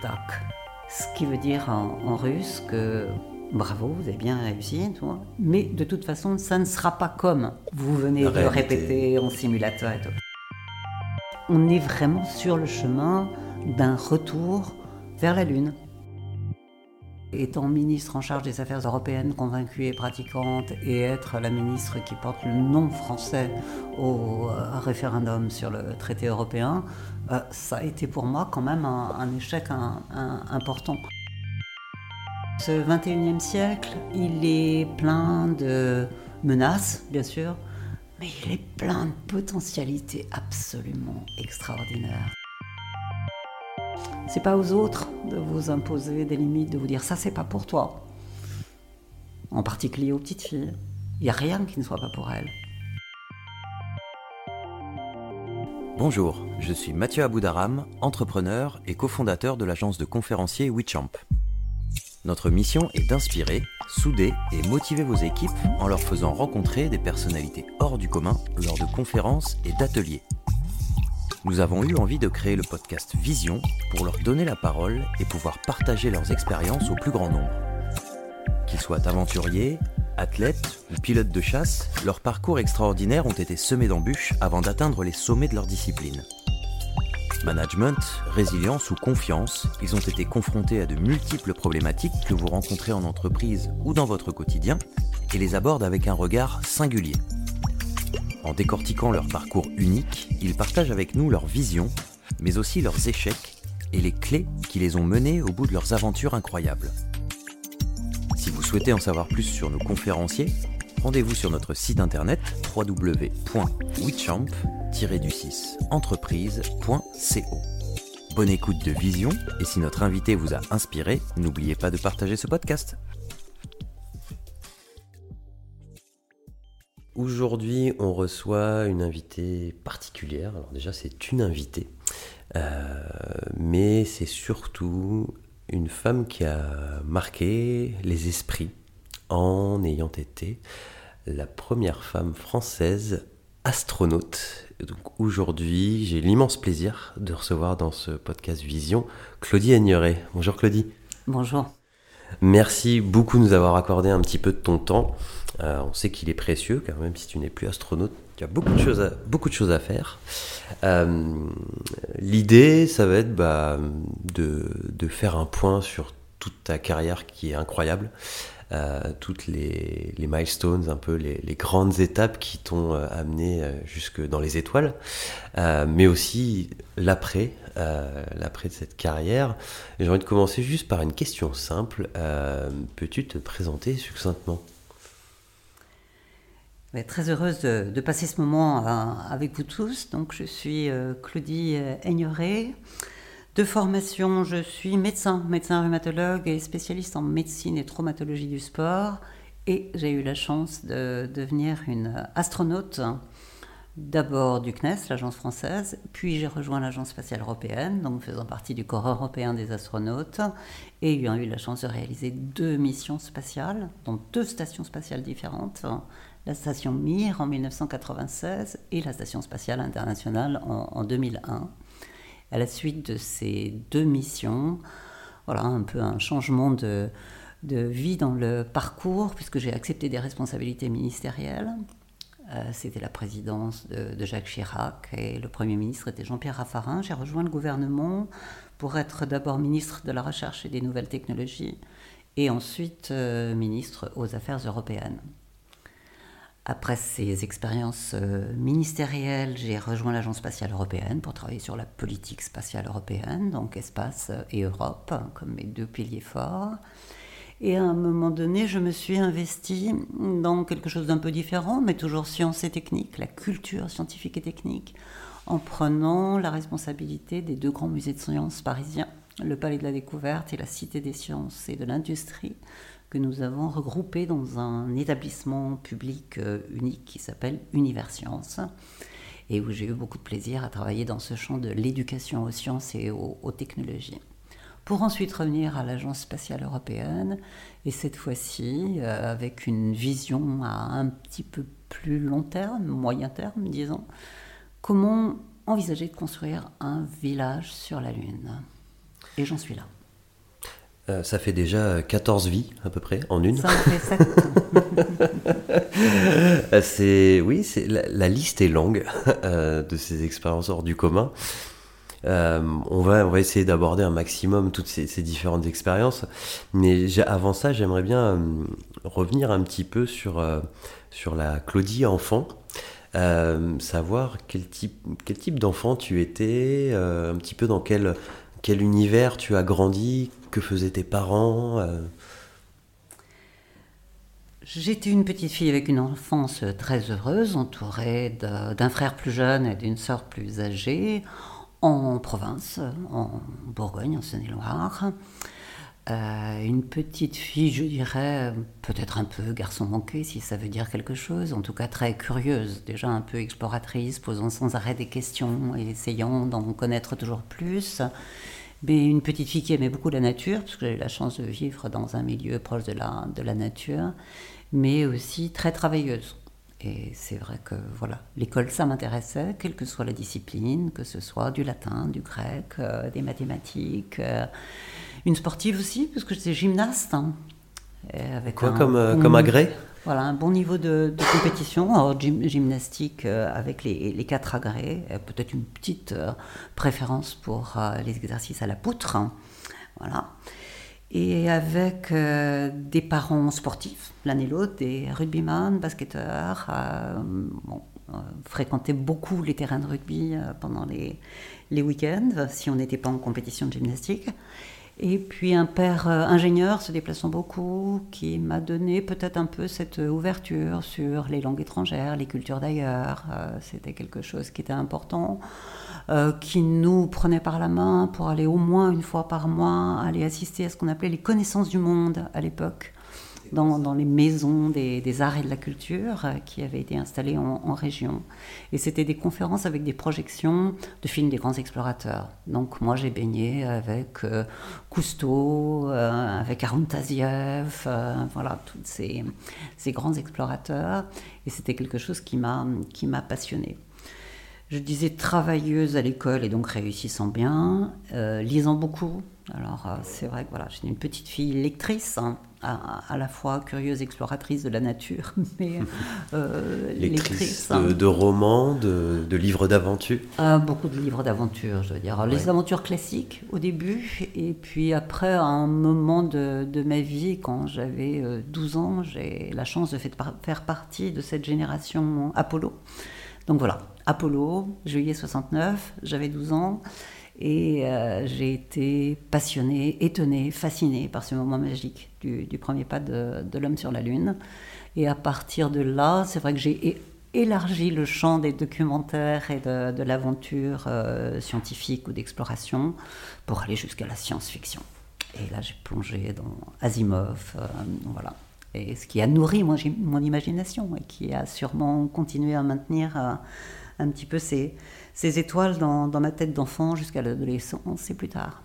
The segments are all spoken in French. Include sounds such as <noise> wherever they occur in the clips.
tak, ce qui veut dire en, russe que bravo, vous avez bien réussi, mais de toute façon, ça ne sera pas comme vous venez de répéter en simulateur et. On est vraiment sur le chemin d'un retour vers la Lune. Étant ministre en charge des affaires européennes convaincue et pratiquante et être la ministre qui porte le nom français au euh, référendum sur le traité européen, euh, ça a été pour moi quand même un, échec important. Ce 21e siècle, il est plein de menaces, bien sûr, mais il est plein de potentialités absolument extraordinaires. C'est pas aux autres de vous imposer des limites, de vous dire ça c'est pas pour toi. En particulier aux petites filles. Il n'y a rien qui ne soit pas pour elles. Bonjour, je suis Mathieu Aboudaram, entrepreneur et cofondateur de l'agence de conférenciers WeChamp. Notre mission est d'inspirer, souder et motiver vos équipes en leur faisant rencontrer des personnalités hors du commun lors de conférences et d'ateliers. Nous avons eu envie de créer le podcast Vision pour leur donner la parole et pouvoir partager leurs expériences au plus grand nombre. Qu'ils soient aventuriers, athlètes ou pilotes de chasse, leurs parcours extraordinaires ont été semés d'embûches avant d'atteindre les sommets de leur discipline. Management, résilience ou confiance, ils ont été confrontés à de multiples problématiques que vous rencontrez en entreprise ou dans votre quotidien et les abordent avec un regard singulier. En décortiquant leur parcours unique, ils partagent avec nous leur vision, mais aussi leurs échecs et les clés qui les ont menés au bout de leurs aventures incroyables. Si vous souhaitez en savoir plus sur nos conférenciers, rendez-vous sur notre site internet www.wechamp-entreprise.co. Bonne écoute de Vision et si notre invité vous a inspiré, n'oubliez pas de partager ce podcast. Aujourd'hui, on reçoit une invitée particulière. Alors déjà, c'est une invitée, Euh, mais c'est surtout une femme qui a marqué les esprits en ayant été la première femme française astronaute. Donc aujourd'hui, j'ai l'immense plaisir de recevoir dans ce podcast Vision Claudie Aigneret. Bonjour Claudie. Bonjour. Merci beaucoup de nous avoir accordé un petit peu de ton temps. Euh, on sait qu'il est précieux, car même si tu n'es plus astronaute, tu as beaucoup de choses à, beaucoup de choses à faire. Euh, L'idée, ça va être bah, de, faire un point sur toute ta carrière qui est incroyable, euh, toutes les, les milestones, un peu les, grandes étapes qui t'ont amené jusque dans les étoiles, mais aussi l'après, euh, l'après de cette carrière. J'ai envie de commencer juste par une question simple. Euh, Peux-tu te présenter succinctement? Très heureuse de, de passer ce moment euh, avec vous tous. Donc, je suis Claudie Aigneret. De formation, je suis médecin, médecin rhumatologue et spécialiste en médecine et traumatologie du sport. Et j'ai eu la chance de devenir une astronaute, d'abord du CNES, l'agence française, puis j'ai rejoint l'agence spatiale européenne, donc faisant partie du corps européen des astronautes, et ayant eu la chance de réaliser deux missions spatiales, dans deux stations spatiales différentes, la station Mir en 1996 et la station spatiale internationale en, en 2001. À la suite de ces deux missions, voilà un peu un changement de vie dans le parcours, puisque j'ai accepté des responsabilités ministérielles. Euh, C'était la présidence de, Jacques Chirac et le Premier ministre était Jean-Pierre Raffarin. J'ai rejoint le gouvernement pour être d'abord ministre de la Recherche et des Nouvelles Technologies et ensuite euh, ministre aux Affaires européennes. Après ces expériences euh, ministérielles, j'ai rejoint l'Agence spatiale européenne pour travailler sur la politique spatiale européenne, donc espace et Europe, comme mes deux piliers forts. Et à un moment donné, je me suis investie dans quelque chose d'un peu différent, mais toujours sciences et techniques, la culture scientifique et technique, en prenant la responsabilité des deux grands musées de sciences parisiens, le Palais de la Découverte et la Cité des sciences et de l'industrie, que nous avons regroupés dans un établissement public euh, unique qui s'appelle Universcience et où j'ai eu beaucoup de plaisir à travailler dans ce champ de l'éducation aux sciences et aux technologies. Pour ensuite revenir à l'Agence spatiale européenne, et cette fois-ci euh, avec une vision à un petit peu plus long terme, moyen terme, disons, comment envisager de construire un village sur la Lune Et j'en suis là. Euh, ça fait déjà 14 vies à peu près en une. Ça en fait 7. <laughs> c'est oui, c'est la, liste est longue <laughs> de ces expériences hors du commun. Euh, on, va, on va essayer d'aborder un maximum toutes ces, différentes expériences. Mais avant ça, j'aimerais bien euh, revenir un petit peu sur, euh, sur la Claudie enfant. savoir quel type, quel type d'enfant tu étais, un petit peu dans quel, quel univers tu as grandi, que faisaient tes parents. J'étais une petite fille avec une enfance très heureuse, entourée d'un frère plus jeune et d'une sœur plus âgée en province, en Bourgogne, en Saône-et-Loire. Euh, une petite fille, je dirais, peut-être un peu garçon manqué, si ça veut dire quelque chose, en tout cas très curieuse, déjà un peu exploratrice, posant sans arrêt des questions et essayant d'en connaître toujours plus. Mais une petite fille qui aimait beaucoup la nature, parce que j'ai eu la chance de vivre dans un milieu proche de la nature, mais aussi très travailleuse. Et c'est vrai que voilà, l'école, ça m'intéressait, quelle que soit la discipline, que ce soit du latin, du grec, euh, des mathématiques. Euh, une sportive aussi, parce que j'étais gymnaste. Hein. avec Quoi, comme, euh, comme agrès Voilà, un bon niveau de, compétition. gymnastique avec les, les, quatre agrès, peut-être une petite préférence pour les exercices à la poutre. Hein. Voilà et avec euh, des parents sportifs, l'un et l'autre, des rugbyman, basketteurs, euh, euh, beaucoup les terrains de rugby pendant les, les week-ends, si on n'était pas en compétition de gymnastique. Et puis un père ingénieur se déplaçant beaucoup, qui m'a donné peut-être un peu cette ouverture sur les langues étrangères, les cultures d'ailleurs. C'était quelque chose qui était important. Euh, qui nous prenait par la main pour aller au moins une fois par mois aller assister à ce qu'on appelait les connaissances du monde à l'époque. Dans, dans, les maisons des, des, arts et de la culture euh, qui avaient été installées en, région. Et c'était des conférences avec des projections de films des grands explorateurs. Donc moi j'ai baigné avec euh, Cousteau, avec Arun Taziev, voilà, tous ces, ces, grands explorateurs. Et c'était quelque chose qui m'a passionnée je disais travailleuse à l'école et donc réussissant bien, euh, lisant beaucoup. Alors euh, c'est vrai que voilà, j'étais une petite fille lectrice, hein, à, la fois curieuse exploratrice de la nature, <laughs> mais euh, lectrice, de, de, romans, de, livres d'aventure. beaucoup de livres d'aventure, je veux dire. Les aventures classiques au début, et puis après, à un moment de, de ma vie, quand j'avais 12 ans, j'ai la chance de faire partie de cette génération Apollo. Donc voilà, Apollo, juillet 69, j'avais 12 ans. Et euh, j'ai été passionnée, étonnée, fascinée par ce moment magique du, premier pas de, l'homme sur la Lune. Et à partir de là, c'est vrai que j'ai élargi le champ des documentaires et de, l'aventure euh, scientifique ou d'exploration pour aller jusqu'à la science-fiction. Et là, j'ai plongé dans Asimov, euh, voilà. Et ce qui a nourri mon, imagination et qui a sûrement continué à maintenir un petit peu ces, étoiles dans, ma tête d'enfant jusqu'à l'adolescence et plus tard.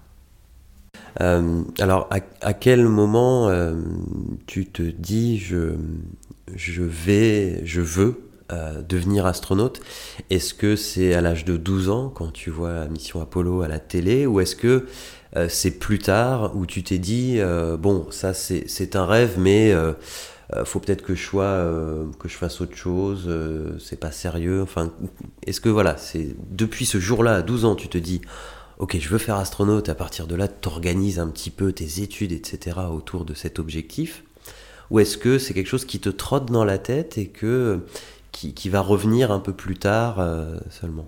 Euh, alors, à, quel moment euh, tu te dis je, je vais, je veux euh, devenir astronaute? Est-ce que c'est à l'âge de 12 ans quand tu vois la mission Apollo à la télé ou est-ce que c'est plus tard où tu t'es dit bon ça c'est un rêve mais euh, faut peut-être que je euh, que je fasse autre chose, euh, c'est pas sérieux. Enfin, est-ce que voilà, c'est depuis ce jour-là, à 12 ans, tu te dis, ok, je veux faire astronaute, à partir de là, tu organises un petit peu tes études, etc., autour de cet objectif Ou est-ce que c'est quelque chose qui te trotte dans la tête et que, qui, qui va revenir un peu plus tard seulement?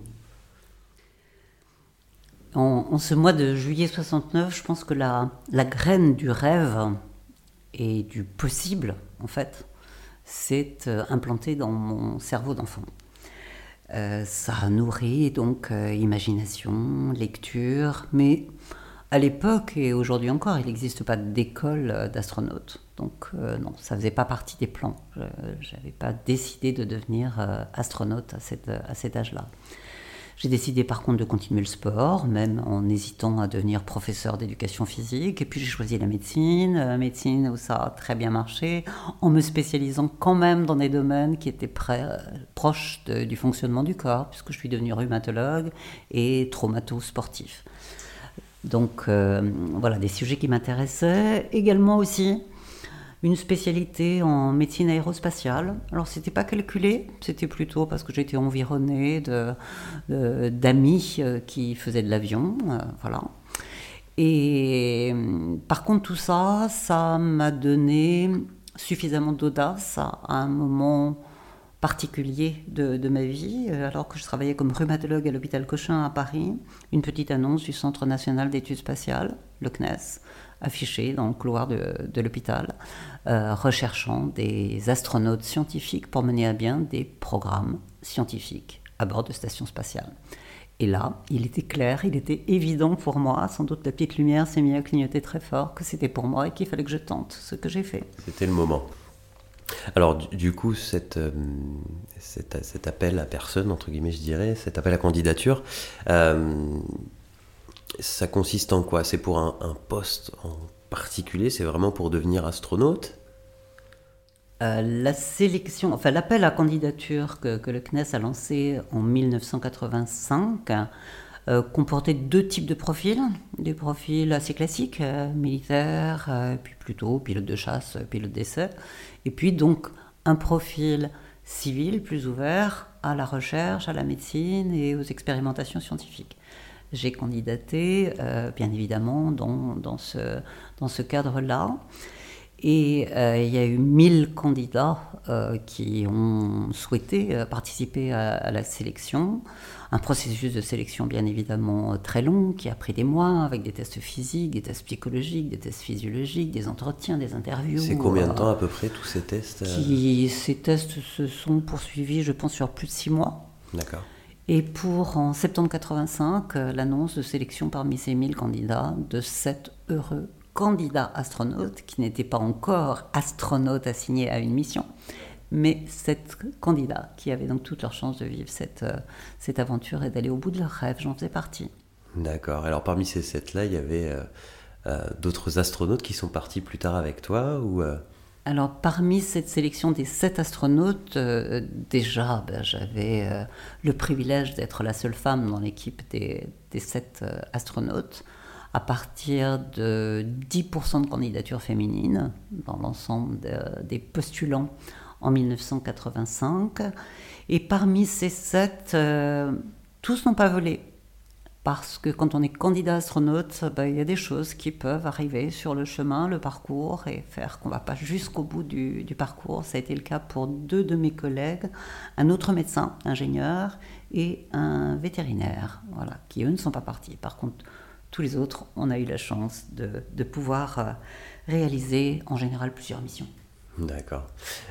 En, ce mois de juillet 69, je pense que la, la graine du rêve et du possible en fait, s'est euh, implanté dans mon cerveau d'enfant. Euh, ça a nourri donc euh, imagination, lecture, mais à l'époque et aujourd'hui encore, il n'existe pas d'école d'astronaute. Donc non, ça faisait pas partie des plans. Je n'avais pas décidé de devenir astronaute à, à cet âge-là. J'ai décidé par contre de continuer le sport, même en hésitant à devenir professeur d'éducation physique. Et puis j'ai choisi la médecine, la euh, médecine où ça a très bien marché, en me spécialisant quand même dans des domaines qui étaient euh, proches du fonctionnement du corps, puisque je suis devenu rhumatologue et traumato-sportif. Donc voilà, des sujets qui m'intéressaient. Également aussi une spécialité en médecine aérospatiale. Alors c'était pas calculé, c'était plutôt parce que j'étais environnée d'amis qui faisaient de l'avion. voilà. Et par contre, tout ça, ça m'a donné suffisamment d'audace à, un moment particulier de, ma vie, alors que je travaillais comme rhumatologue à l'hôpital Cochin à Paris, une petite annonce du Centre national d'études spatiales, le CNES, affichée dans le couloir de, l'hôpital, euh, recherchant des astronautes scientifiques pour mener à bien des programmes scientifiques à bord de stations spatiales. Et là, il était clair, il était évident pour moi, sans doute la petite lumière s'est mise à clignoter très fort, que c'était pour moi et qu'il fallait que je tente ce que j'ai fait. C'était le moment. Alors du, coup, euh, cet, appel à personne, entre guillemets, je dirais, cet appel à candidature, euh, ça consiste en quoi? C'est pour un, poste en particulier? C'est vraiment pour devenir astronaute? Euh, la sélection, enfin l'appel à candidature que, le CNES a lancé en 1985 euh, comportait deux types de profils. Des profils assez classiques, euh, militaires, puis plutôt pilote de chasse, pilote d'essai. Et puis donc un profil civil plus ouvert à la recherche, à la médecine et aux expérimentations scientifiques. J'ai candidaté, bien évidemment, dans, dans ce, dans ce cadre-là. Et euh, il y a eu 1000 candidats euh, qui ont souhaité euh, participer à, la sélection. Un processus de sélection bien évidemment très long, qui a pris des mois, avec des tests physiques, des tests psychologiques, des tests physiologiques, des entretiens, des interviews. C'est combien de temps à peu près tous ces tests qui, Ces tests se sont poursuivis, je pense, sur plus de six mois. D'accord. Et pour en septembre 85, l'annonce de sélection parmi ces 1000 candidats de 7 heureux candidat astronaute qui n'était pas encore astronaute assigné à une mission, mais sept candidats qui avaient donc toutes leurs chances de vivre cette, euh, cette aventure et d'aller au bout de leur rêve. J'en faisais partie. D'accord. Alors parmi ces sept-là, il y avait euh, euh, d'autres astronautes qui sont partis plus tard avec toi ou alors, parmi cette sélection des sept astronautes, déjà, ben, j'avais le privilège d'être la seule femme dans l'équipe des, sept astronautes à partir de 10% de candidatures féminines dans l'ensemble des postulants en 1985. Et parmi ces sept, euh, tous n'ont pas volé. Parce que quand on est candidat astronaute, ben, il y a des choses qui peuvent arriver sur le chemin, le parcours, et faire qu'on ne va pas jusqu'au bout du, parcours. Ça a été le cas pour deux de mes collègues, un autre médecin, ingénieur, et un vétérinaire, voilà, qui eux ne sont pas partis. Par contre, tous les autres, on a eu la chance de, pouvoir euh, réaliser en général plusieurs missions. D'accord.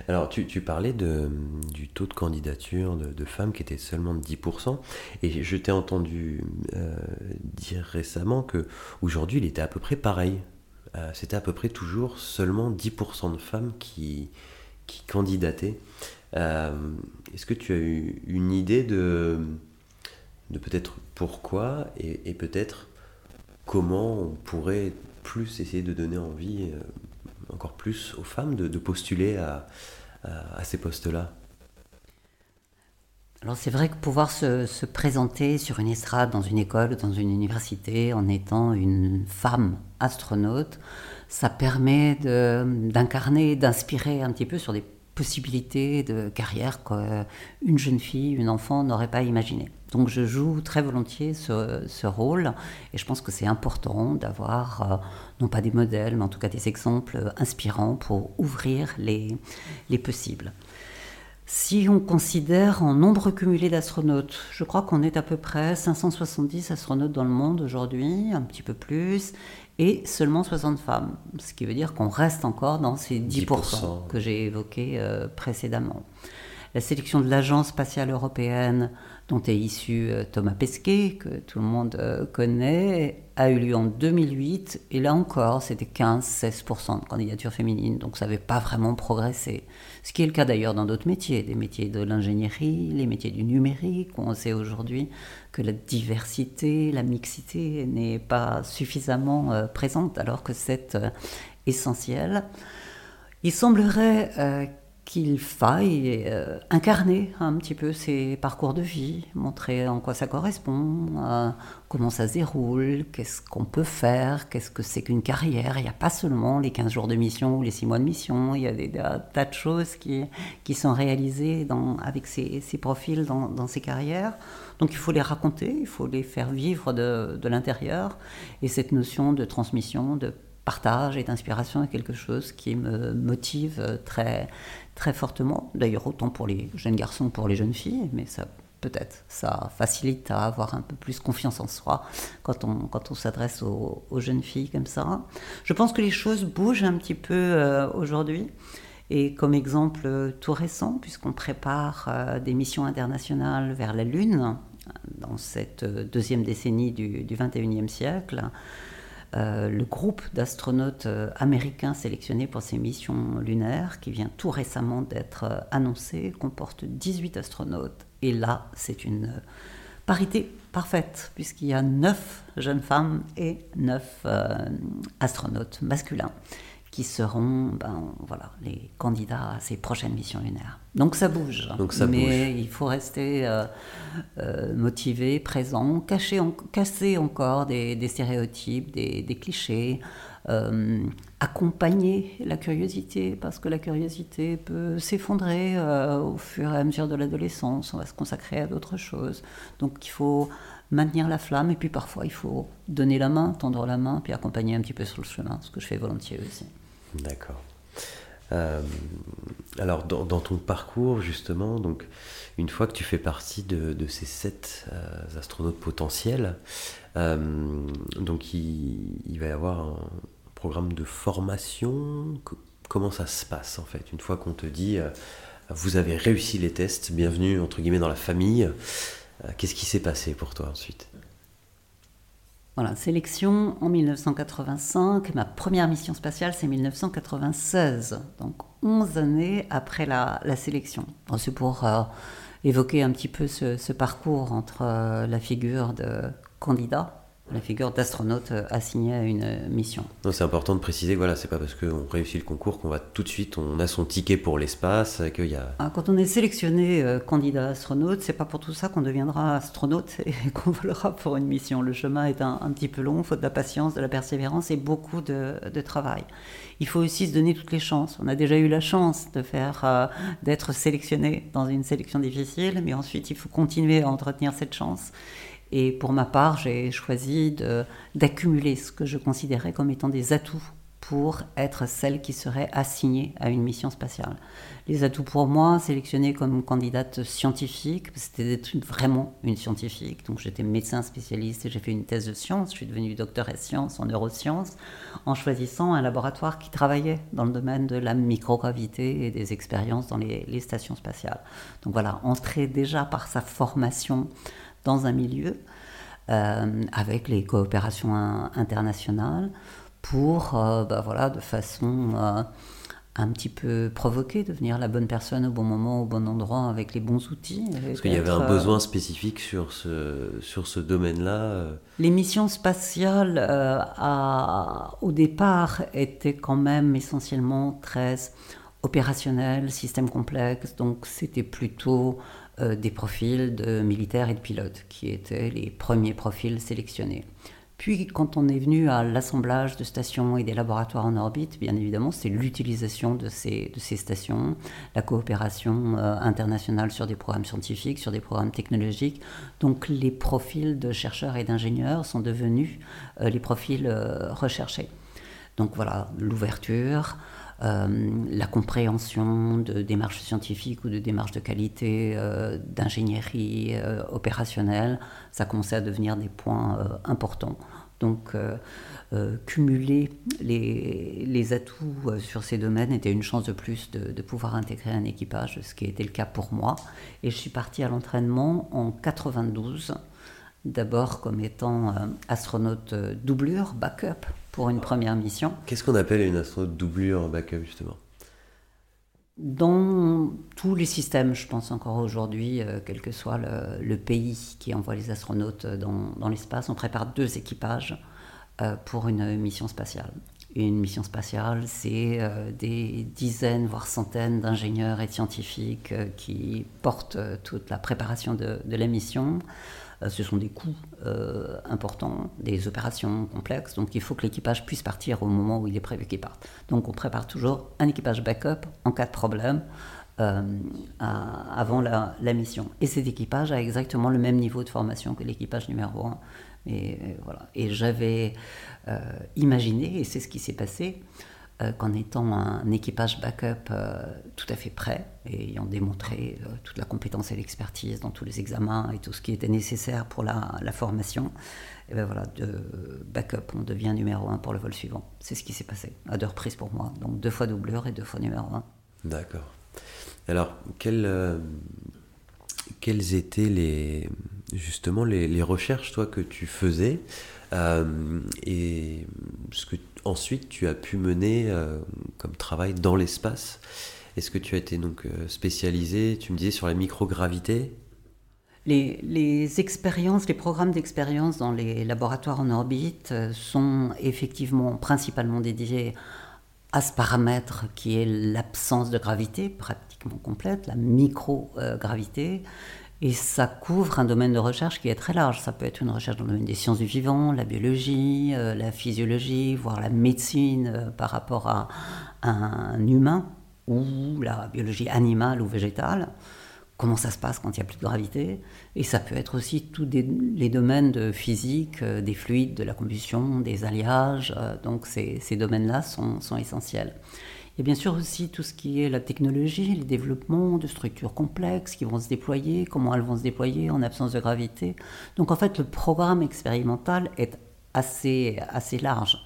Alors, tu, parlais de, du taux de candidature de, femmes qui était seulement de 10%, et je t'ai entendu euh, dire récemment que aujourd'hui il était à peu près pareil. Euh, c'était à peu près toujours seulement 10% de femmes qui, qui candidataient. Est-ce que tu as eu une idée de, de peut-être pourquoi et peut-être comment on pourrait plus essayer de donner envie euh, encore plus aux femmes de, postuler à, ces postes-là. Alors c'est vrai que pouvoir se, présenter sur une estrade dans une école dans une université en étant une femme astronaute, ça permet d'incarner, d'inspirer un petit peu sur des possibilités de carrière qu'une jeune fille, une enfant n'aurait pas imaginé. Donc je joue très volontiers ce, rôle et je pense que c'est important d'avoir euh, non pas des modèles, mais en tout cas des exemples inspirants pour ouvrir les, les possibles. Si on considère en nombre cumulé d'astronautes, je crois qu'on est à peu près 570 astronautes dans le monde aujourd'hui, un petit peu plus, et seulement 60 femmes, ce qui veut dire qu'on reste encore dans ces 10%, que j'ai évoqués euh, précédemment. La sélection de l'Agence spatiale européenne dont est issu euh, Thomas Pesquet, que tout le monde euh, connaît, a eu lieu en 2008. Et là encore, c'était 15-16% de candidatures féminines, donc ça n'avait pas vraiment progressé. Ce qui est le cas d'ailleurs dans d'autres métiers, des métiers de l'ingénierie, les métiers du numérique, où on sait aujourd'hui que la diversité, la mixité n'est pas suffisamment euh, présente, alors que c'est essentiel. Il semblerait qu'il faille euh, incarner un petit peu ses parcours de vie, montrer en quoi ça correspond, euh, comment ça se déroule, qu'est-ce qu'on peut faire, qu'est-ce que c'est qu'une carrière. Il n'y a pas seulement les 15 jours de mission ou les 6 mois de mission, il y a des, tas de choses qui, sont réalisées avec ces, profils dans, ces carrières. Donc il faut les raconter, il faut les faire vivre de l'intérieur. Et cette notion de transmission, de partage et d'inspiration est quelque chose qui me motive très, très fortement. D'ailleurs, autant pour les jeunes garçons que pour les jeunes filles, mais ça peut-être ça facilite à avoir un peu plus confiance en soi quand on, quand on s'adresse aux, jeunes filles comme ça. Je pense que les choses bougent un petit peu euh, aujourd'hui. Et comme exemple tout récent, puisqu'on prépare euh, des missions internationales vers la Lune dans cette deuxième décennie du, du 21e siècle, euh, le groupe d'astronautes euh, américains sélectionnés pour ces missions lunaires, qui vient tout récemment d'être euh, annoncé, comporte 18 astronautes. Et là, c'est une parité parfaite, puisqu'il y a 9 jeunes femmes et 9 astronautes masculins qui seront ben, voilà, les candidats à ces prochaines missions lunaires. Donc ça bouge. Donc ça mais il faut rester euh, euh, motivé, présent, cacher casser encore des, stéréotypes, des, clichés, euh, accompagner la curiosité, parce que la curiosité peut s'effondrer au fur et à mesure de l'adolescence, on va se consacrer à d'autres choses. Donc il faut maintenir la flamme, et puis parfois il faut donner la main, tendre la main, puis accompagner un petit peu sur le chemin, ce que je fais volontiers aussi. D'accord. Euh, alors, dans, ton parcours, justement, donc, une fois que tu fais partie de, ces sept euh, astronautes potentiels, euh, il, va y avoir un programme de formation. comment ça se passe, en fait, une fois qu'on te dit vous avez réussi les tests, bienvenue, entre guillemets, dans la famille Qu'est-ce qui s'est passé pour toi ensuite? Voilà, sélection en 1985. Ma première mission spatiale, c'est 1996. Donc 11 années après la, sélection. c'est pour euh, évoquer un petit peu ce, parcours entre euh, la figure de candidat la figure d'astronaute euh, assignée à une euh, mission. C'est important de préciser, voilà, c'est pas parce qu'on réussit le concours qu'on va tout de suite, on a son ticket pour l'espace, qu'il y a... Ah, quand on est sélectionné euh, candidat astronaute, c'est pas pour tout ça qu'on deviendra astronaute <laughs> et qu'on volera pour une mission. Le chemin est un, petit peu long, faut de la patience, de la persévérance et beaucoup de, travail. Il faut aussi se donner toutes les chances. On a déjà eu la chance de faire, d'être sélectionné dans une sélection difficile, mais ensuite il faut continuer à entretenir cette chance. Et pour ma part, j'ai choisi d'accumuler ce que je considérais comme étant des atouts pour être celle qui serait assignée à une mission spatiale. Les atouts pour moi, sélectionnée comme candidate scientifique, c'était d'être vraiment une scientifique. Donc j'étais médecin spécialiste et j'ai fait une thèse de sciences. Je suis devenue docteur en sciences, en neurosciences, en choisissant un laboratoire qui travaillait dans le domaine de la microgravité et des expériences dans les stations spatiales. Donc voilà, entrer déjà par sa formation dans un milieu euh, avec les coopérations internationales pour, euh, bah voilà, de façon euh, un petit peu provoquée, devenir la bonne personne au bon moment, au bon endroit, avec les bons outils. Parce qu'il y avait un besoin spécifique sur ce, sur ce domaine-là Les missions spatiales, au départ, étaient quand même essentiellement très opérationnelles, système complexe, donc c'était plutôt euh, des profils de militaires et de pilotes, qui étaient les premiers profils sélectionnés. Puis, quand on est venu à l'assemblage de stations et des laboratoires en orbite, bien évidemment, c'est l'utilisation de ces, stations, la coopération euh, internationale sur des programmes scientifiques, sur des programmes technologiques. Donc, les profils de chercheurs et d'ingénieurs sont devenus euh, les profils recherchés. Donc, voilà, l'ouverture, la compréhension de démarches scientifiques ou de démarches de qualité, euh, d'ingénierie euh, opérationnelle, ça commençait à devenir des points importants. Donc, cumuler les, atouts sur ces domaines était une chance de plus de, de, pouvoir intégrer un équipage, ce qui était le cas pour moi. Et je suis partie à l'entraînement en 92 d'abord comme étant euh, astronaute euh, doublure, backup, pour une première mission. Qu'est-ce qu'on appelle une astronaute doublure backup, justement? Dans tous les systèmes, je pense encore aujourd'hui, euh, quel que soit le, pays qui envoie les astronautes dans, l'espace, on prépare deux équipages pour une mission spatiale. Une mission spatiale, c'est des dizaines, voire centaines d'ingénieurs et de scientifiques qui portent toute la préparation de, de la mission. Euh, ce sont des coûts euh, importants, des opérations complexes, donc il faut que l'équipage puisse partir au moment où il est prévu qu'il parte. Donc on prépare toujours un équipage backup en cas de problème. Euh, avant la, mission. Et cet équipage a exactement le même niveau de formation que l'équipage numéro 1. Et, voilà. et j'avais imaginé, et c'est ce qui s'est passé, qu'en étant un équipage backup euh, tout à fait prêt et ayant démontré euh, toute la compétence et l'expertise dans tous les examens et tout ce qui était nécessaire pour la, formation, et ben voilà, de backup, on devient numéro un pour le vol suivant. C'est ce qui s'est passé, à deux reprises pour moi. Donc deux fois doubleur et deux fois numéro un. D'accord. Alors, quelles, étaient les, justement les, les, recherches toi, que tu faisais et ce que ensuite tu as pu mener euh, comme travail dans l'espace. Est-ce que tu as été donc euh, spécialisé, tu me disais, sur la microgravité? Les, les, expériences, les programmes d'expérience dans les laboratoires en orbite euh, sont effectivement principalement dédiés à ce paramètre qui est l'absence de gravité pratiquement complète, la microgravité. Et ça couvre un domaine de recherche qui est très large. Ça peut être une recherche dans le domaine des sciences du vivant, la biologie, euh, la physiologie, voire la médecine euh, par rapport à, un humain, ou la biologie animale ou végétale. Comment ça se passe quand il n'y a plus de gravité? Et ça peut être aussi tous les domaines de physique, euh, des fluides, de la combustion, des alliages. donc ces, domaines-là sont essentiels. Et bien sûr aussi tout ce qui est la technologie, les développements de structures complexes qui vont se déployer, comment elles vont se déployer en absence de gravité. Donc en fait, le programme expérimental est assez, assez large.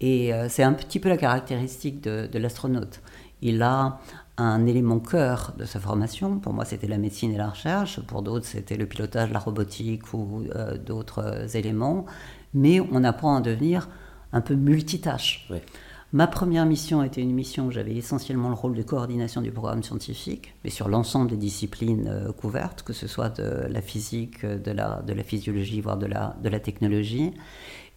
Et euh, c'est un petit peu la caractéristique de, l'astronaute. Il a un élément cœur de sa formation. Pour moi, c'était la médecine et la recherche. Pour d'autres, c'était le pilotage, la robotique ou euh, d'autres euh, éléments. Mais on apprend à devenir un peu multitâche. Ma première mission était une mission où j'avais essentiellement le rôle de coordination du programme scientifique, mais sur l'ensemble des disciplines euh, couvertes, que ce soit de la physique, de la, physiologie, voire de la technologie.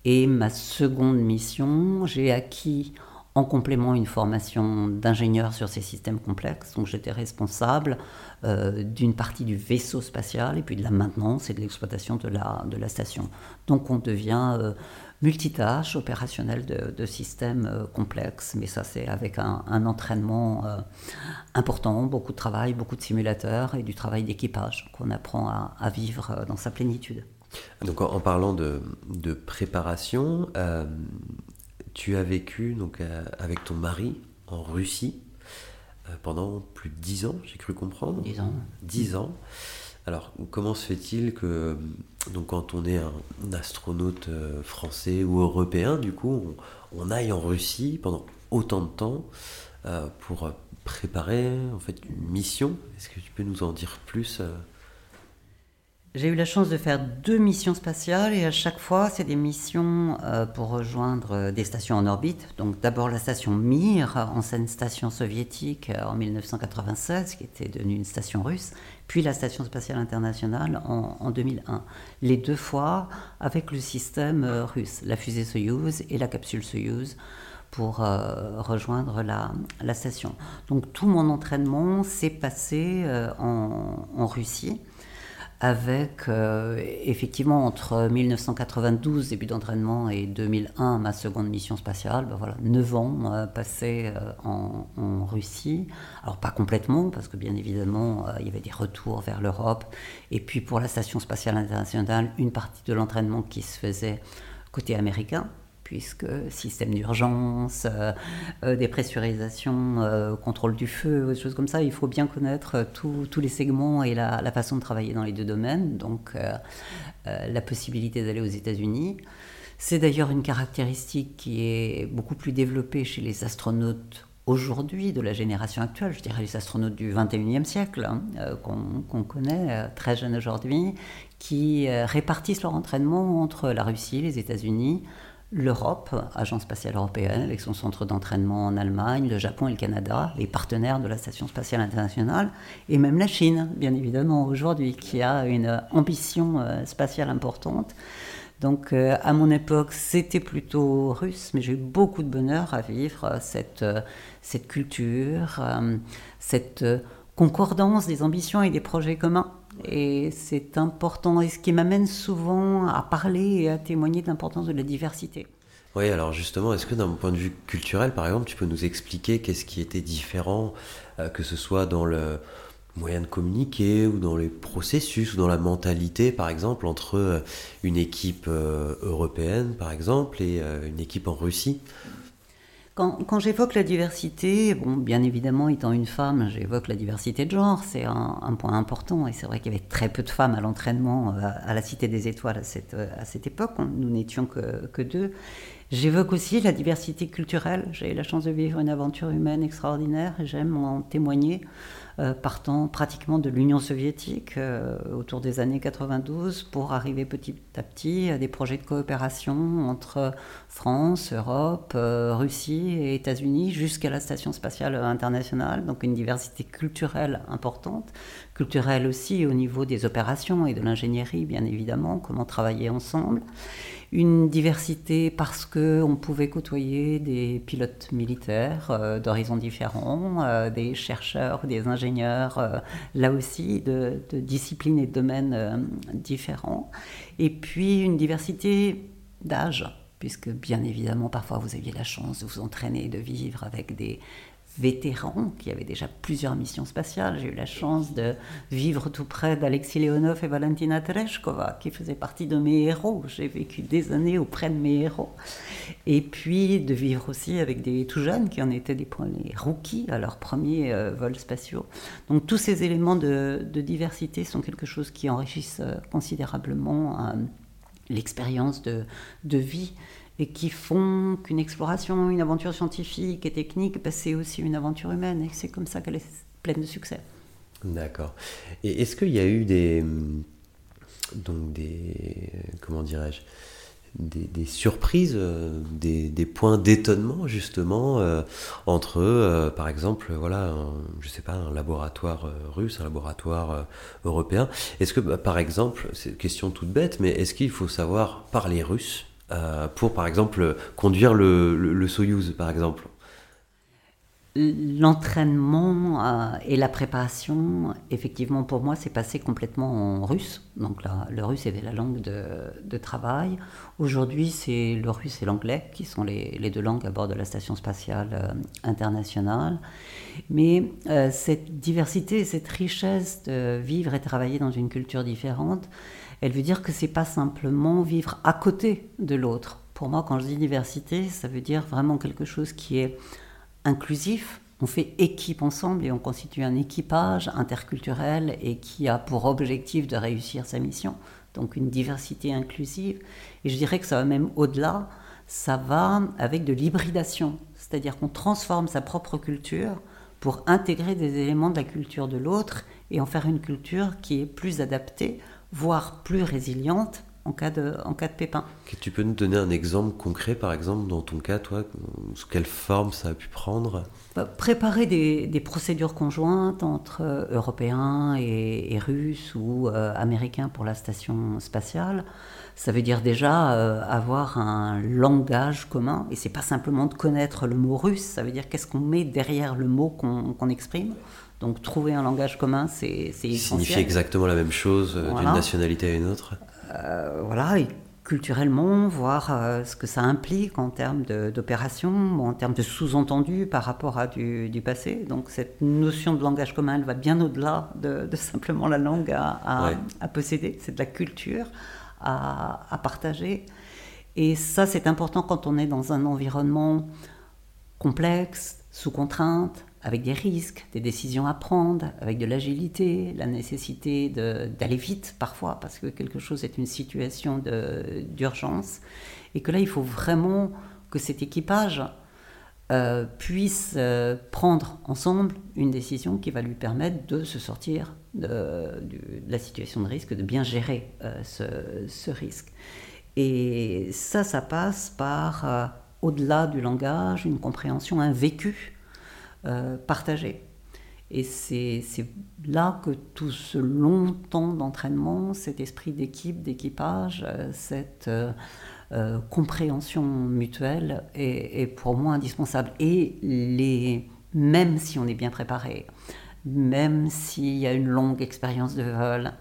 Et ma seconde mission, j'ai acquis en complément une formation d'ingénieur sur ces systèmes complexes. Donc j'étais responsable euh, d'une partie du vaisseau spatial et puis de la maintenance et de l'exploitation de la, station. Donc on devient euh, multitâche opérationnel de, systèmes euh, complexes, mais ça c'est avec un, entraînement important, beaucoup de travail, beaucoup de simulateurs et du travail d'équipage qu'on apprend à, vivre dans sa plénitude. Donc en, parlant de, préparation, tu as vécu donc, avec ton mari en Russie pendant plus de dix ans, j'ai cru comprendre. Dix ans. Dix ans. Alors, comment se fait-il que, donc, quand on est un, astronaute euh, français ou européen, du coup, on, aille en Russie pendant autant de temps euh, pour préparer en fait une mission? Est-ce que tu peux nous en dire plus euh j'ai eu la chance de faire deux missions spatiales et à chaque fois, c'est des missions euh, pour rejoindre euh, des stations en orbite. Donc d'abord la station Mir, ancienne station soviétique euh, en 1996, qui était devenue une station russe, puis la station spatiale internationale en, 2001. Les deux fois avec le système russe, la fusée Soyuz et la capsule Soyuz pour rejoindre la, station. Donc tout mon entraînement s'est passé en Russie avec euh, effectivement entre 1992, début d'entraînement, et 2001, ma seconde mission spatiale, ben voilà, 9 ans euh, passés euh, en, en, Russie. Alors pas complètement, parce que bien évidemment, il y avait des retours vers l'Europe. Et puis pour la Station spatiale internationale, une partie de l'entraînement qui se faisait côté américain, puisque système d'urgence, euh, euh, dépressurisation, euh, contrôle du feu, des choses comme ça, il faut bien connaître tous les segments et la, façon de travailler dans les deux domaines, donc la possibilité d'aller aux États-Unis. C'est d'ailleurs une caractéristique qui est beaucoup plus développée chez les astronautes aujourd'hui, de la génération actuelle, je dirais les astronautes du 21e siècle, hein, qu'on connaît, très jeunes aujourd'hui, qui répartissent leur entraînement entre la Russie, les États-Unis, l'Europe, Agence spatiale européenne, avec son centre d'entraînement en Allemagne, le Japon et le Canada, les partenaires de la Station spatiale internationale, et même la Chine, bien évidemment, aujourd'hui, qui a une ambition euh, spatiale importante. Donc à mon époque, c'était plutôt russe, mais j'ai eu beaucoup de bonheur à vivre cette, cette culture, cette concordance des ambitions et des projets communs. Et c'est important, et ce qui m'amène souvent à parler et à témoigner de l'importance de la diversité. Oui, alors justement, est-ce que d'un point de vue culturel, par exemple, tu peux nous expliquer qu'est-ce qui était différent, euh, que ce soit dans le moyen de communiquer ou dans les processus ou dans la mentalité, par exemple, entre euh, une équipe euh, européenne, par exemple, et une équipe en Russie? Quand, j'évoque la diversité, bien évidemment, étant une femme, j'évoque la diversité de genre, c'est un, point important. Et c'est vrai qu'il y avait très peu de femmes à l'entraînement euh, à, la Cité des Étoiles à cette, euh, époque. Nous n'étions que, que deux. J'évoque aussi la diversité culturelle. J'ai eu la chance de vivre une aventure humaine extraordinaire et j'aime en témoigner. Euh, partant pratiquement de l'Union soviétique euh, autour des années 92 pour arriver petit à petit à des projets de coopération entre France, Europe, euh, Russie et États-Unis jusqu'à la Station spatiale internationale. Donc une diversité culturelle importante, culturelle aussi au niveau des opérations et de l'ingénierie bien évidemment, comment travailler ensemble une diversité parce qu'on pouvait côtoyer des pilotes militaires euh, d'horizons différents, euh, des chercheurs, des ingénieurs, euh, là aussi de, disciplines et de domaines différents. Et puis une diversité d'âge, puisque bien évidemment parfois vous aviez la chance de vous entraîner, de vivre avec des vétérans qui avaient déjà plusieurs missions spatiales. J'ai eu la chance de vivre tout près d'Alexis Leonov et Valentina Tereshkova, qui faisaient partie de mes héros. J'ai vécu des années auprès de mes héros. Et puis de vivre aussi avec des tout jeunes qui en étaient des premiers rookies à leur premier euh, vol spatiaux. Donc tous ces éléments de, diversité sont quelque chose qui enrichissent euh, considérablement euh, l'expérience de vie et qui font qu'une exploration, une aventure scientifique et technique, bah, c'est aussi une aventure humaine et c'est comme ça qu'elle est pleine de succès. D'accord. Et est-ce qu'il y a eu des donc des comment dirais-je des, surprises, euh, des, points d'étonnement justement euh, entre, euh, par exemple, voilà, je sais pas, un laboratoire russe, un laboratoire européen? Est-ce que, bah, par exemple, c'est une question toute bête, mais est-ce qu'il faut savoir parler russe? Euh, pour, par exemple, conduire le, le, Soyuz, par exemple L'entraînement euh, et la préparation, effectivement, pour moi, c'est passé complètement en russe. Donc là, le russe était la langue de, travail. Aujourd'hui, c'est le russe et l'anglais qui sont les, les, deux langues à bord de la station spatiale euh, internationale. Mais cette diversité, cette richesse de vivre et travailler dans une culture différente, elle veut dire que c'est pas simplement vivre à côté de l'autre. Pour moi, quand je dis diversité, ça veut dire vraiment quelque chose qui est inclusif. On fait équipe ensemble et on constitue un équipage interculturel et qui a pour objectif de réussir sa mission. Donc une diversité inclusive. Et je dirais que ça va même au-delà. Ça va avec de l'hybridation, c'est-à-dire qu'on transforme sa propre culture pour intégrer des éléments de la culture de l'autre et en faire une culture qui est plus adaptée voire plus résiliente en cas de, en cas de pépin. Tu peux nous donner un exemple concret, par exemple, dans ton cas, toi, sous quelle forme ça a pu prendre? Bah, Préparer des, des, procédures conjointes entre euh, Européens et, Russes ou euh, Américains pour la station spatiale, ça veut dire déjà euh, avoir un langage commun, et c'est pas simplement de connaître le mot russe, ça veut dire qu'est-ce qu'on met derrière le mot qu'on exprime. Donc trouver un langage commun, c'est essentiel. Signifie exactement la même chose euh, d'une nationalité à une autre euh, Voilà, et culturellement, voir euh, ce que ça implique en termes d'opération, en termes de sous-entendu par rapport à du, passé. Donc cette notion de langage commun, elle va bien au-delà de, simplement la langue à, posséder. C'est de la culture à, à partager. Et ça, c'est important quand on est dans un environnement complexe, sous contrainte, avec des risques, des décisions à prendre, avec de l'agilité, la nécessité d'aller vite parfois, parce que quelque chose est une situation d'urgence, et que là, il faut vraiment que cet équipage euh, puisse euh, prendre ensemble une décision qui va lui permettre de se sortir de, la situation de risque, de bien gérer euh, ce, ce, risque. Et ça, ça passe par, au-delà du langage, une compréhension, un vécu euh, partagé. Et c'est là que tout ce long temps d'entraînement, cet esprit d'équipe, d'équipage, cette compréhension mutuelle est, pour moi indispensable. Et les, même si on est bien préparé, même s'il y a une longue expérience de vol,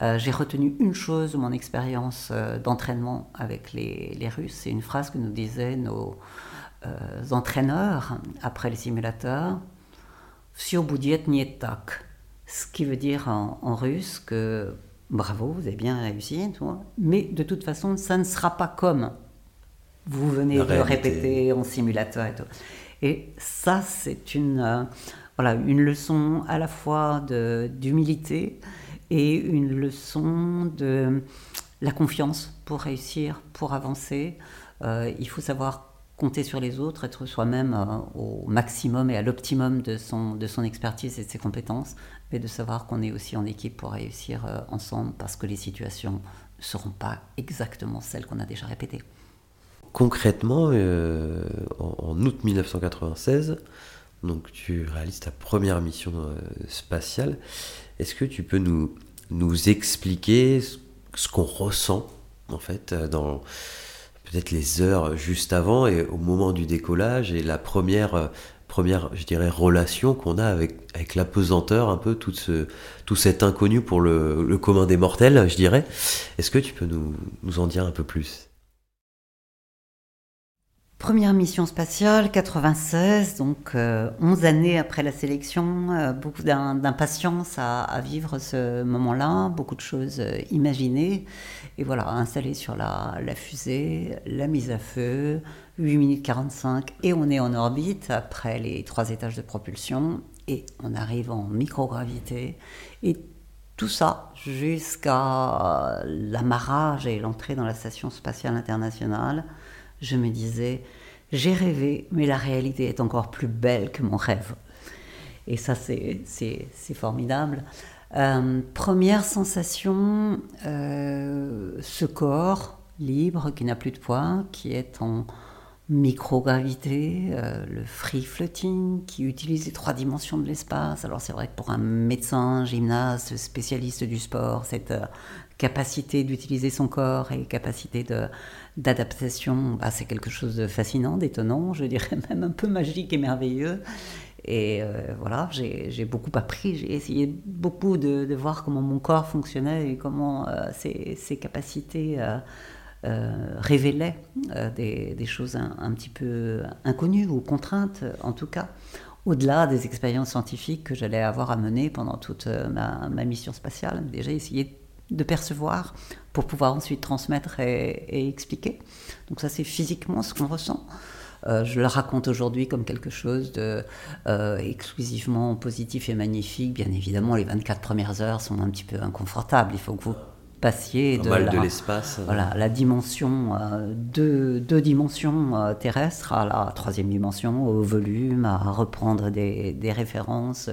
euh, j'ai retenu une chose de mon expérience euh, d'entraînement avec les, Russes. C'est une phrase que nous disaient nos euh, entraîneurs après les simulateurs. tak. Ce qui veut dire en, russe que bravo, vous avez bien réussi, mais de toute façon, ça ne sera pas comme vous venez de répéter en simulateur et tout. Et ça, c'est une, voilà, une leçon à la fois d'humilité, et une leçon de la confiance pour réussir, pour avancer. Euh, il faut savoir compter sur les autres, être soi-même euh, au maximum et à l'optimum de son, de son expertise et de ses compétences, mais de savoir qu'on est aussi en équipe pour réussir euh, ensemble parce que les situations ne seront pas exactement celles qu'on a déjà répétées. Concrètement, en, en, août 1996, donc tu réalises ta première mission spatiale. Est-ce que tu peux nous, nous expliquer ce, qu'on ressent, en fait, euh, dans peut-être les heures juste avant et au moment du décollage et la première, euh, première je dirais, relation qu'on a avec, avec l'apesanteur, un peu tout, ce, tout cet inconnu pour le, le commun des mortels, je dirais. Est-ce que tu peux nous, nous en dire un peu plus? Première mission spatiale, 96, donc 11 euh, années après la sélection, euh, beaucoup d'impatience à, vivre ce moment-là, beaucoup de choses euh, imaginées. Et voilà, installé sur la, fusée, la mise à feu, 8 minutes 45, et on est en orbite après les trois étages de propulsion, et on arrive en microgravité. Et tout ça jusqu'à l'amarrage et l'entrée dans la station spatiale internationale je me disais, j'ai rêvé, mais la réalité est encore plus belle que mon rêve. Et ça, c'est formidable. Euh, première sensation, euh, ce corps libre qui n'a plus de poids, qui est en microgravité, euh, le free floating, qui utilise les trois dimensions de l'espace. Alors c'est vrai que pour un médecin, gymnaste, spécialiste du sport, cette capacité d'utiliser son corps et capacité d'adaptation, bah, c'est quelque chose de fascinant, d'étonnant, je dirais <laughs> même un peu magique et merveilleux. Et euh, voilà, j'ai beaucoup appris, j'ai essayé beaucoup de, voir comment mon corps fonctionnait et comment euh, ses, capacités euh, révélaient des, choses un, petit peu inconnues ou contraintes, en tout cas, au-delà des expériences scientifiques que j'allais avoir à mener pendant toute ma, ma mission spatiale. Déjà, essayer de percevoir pour pouvoir ensuite transmettre et, expliquer. Donc ça c'est physiquement ce qu'on ressent. Euh, je le raconte aujourd'hui comme quelque chose de euh, positif et magnifique. Bien évidemment, les 24 premières heures sont un petit peu inconfortables. Il faut que vous passiez de, la, de l'espace. Voilà, la dimension, euh, deux, dimensions terrestres à la troisième dimension, au volume, à reprendre des, des références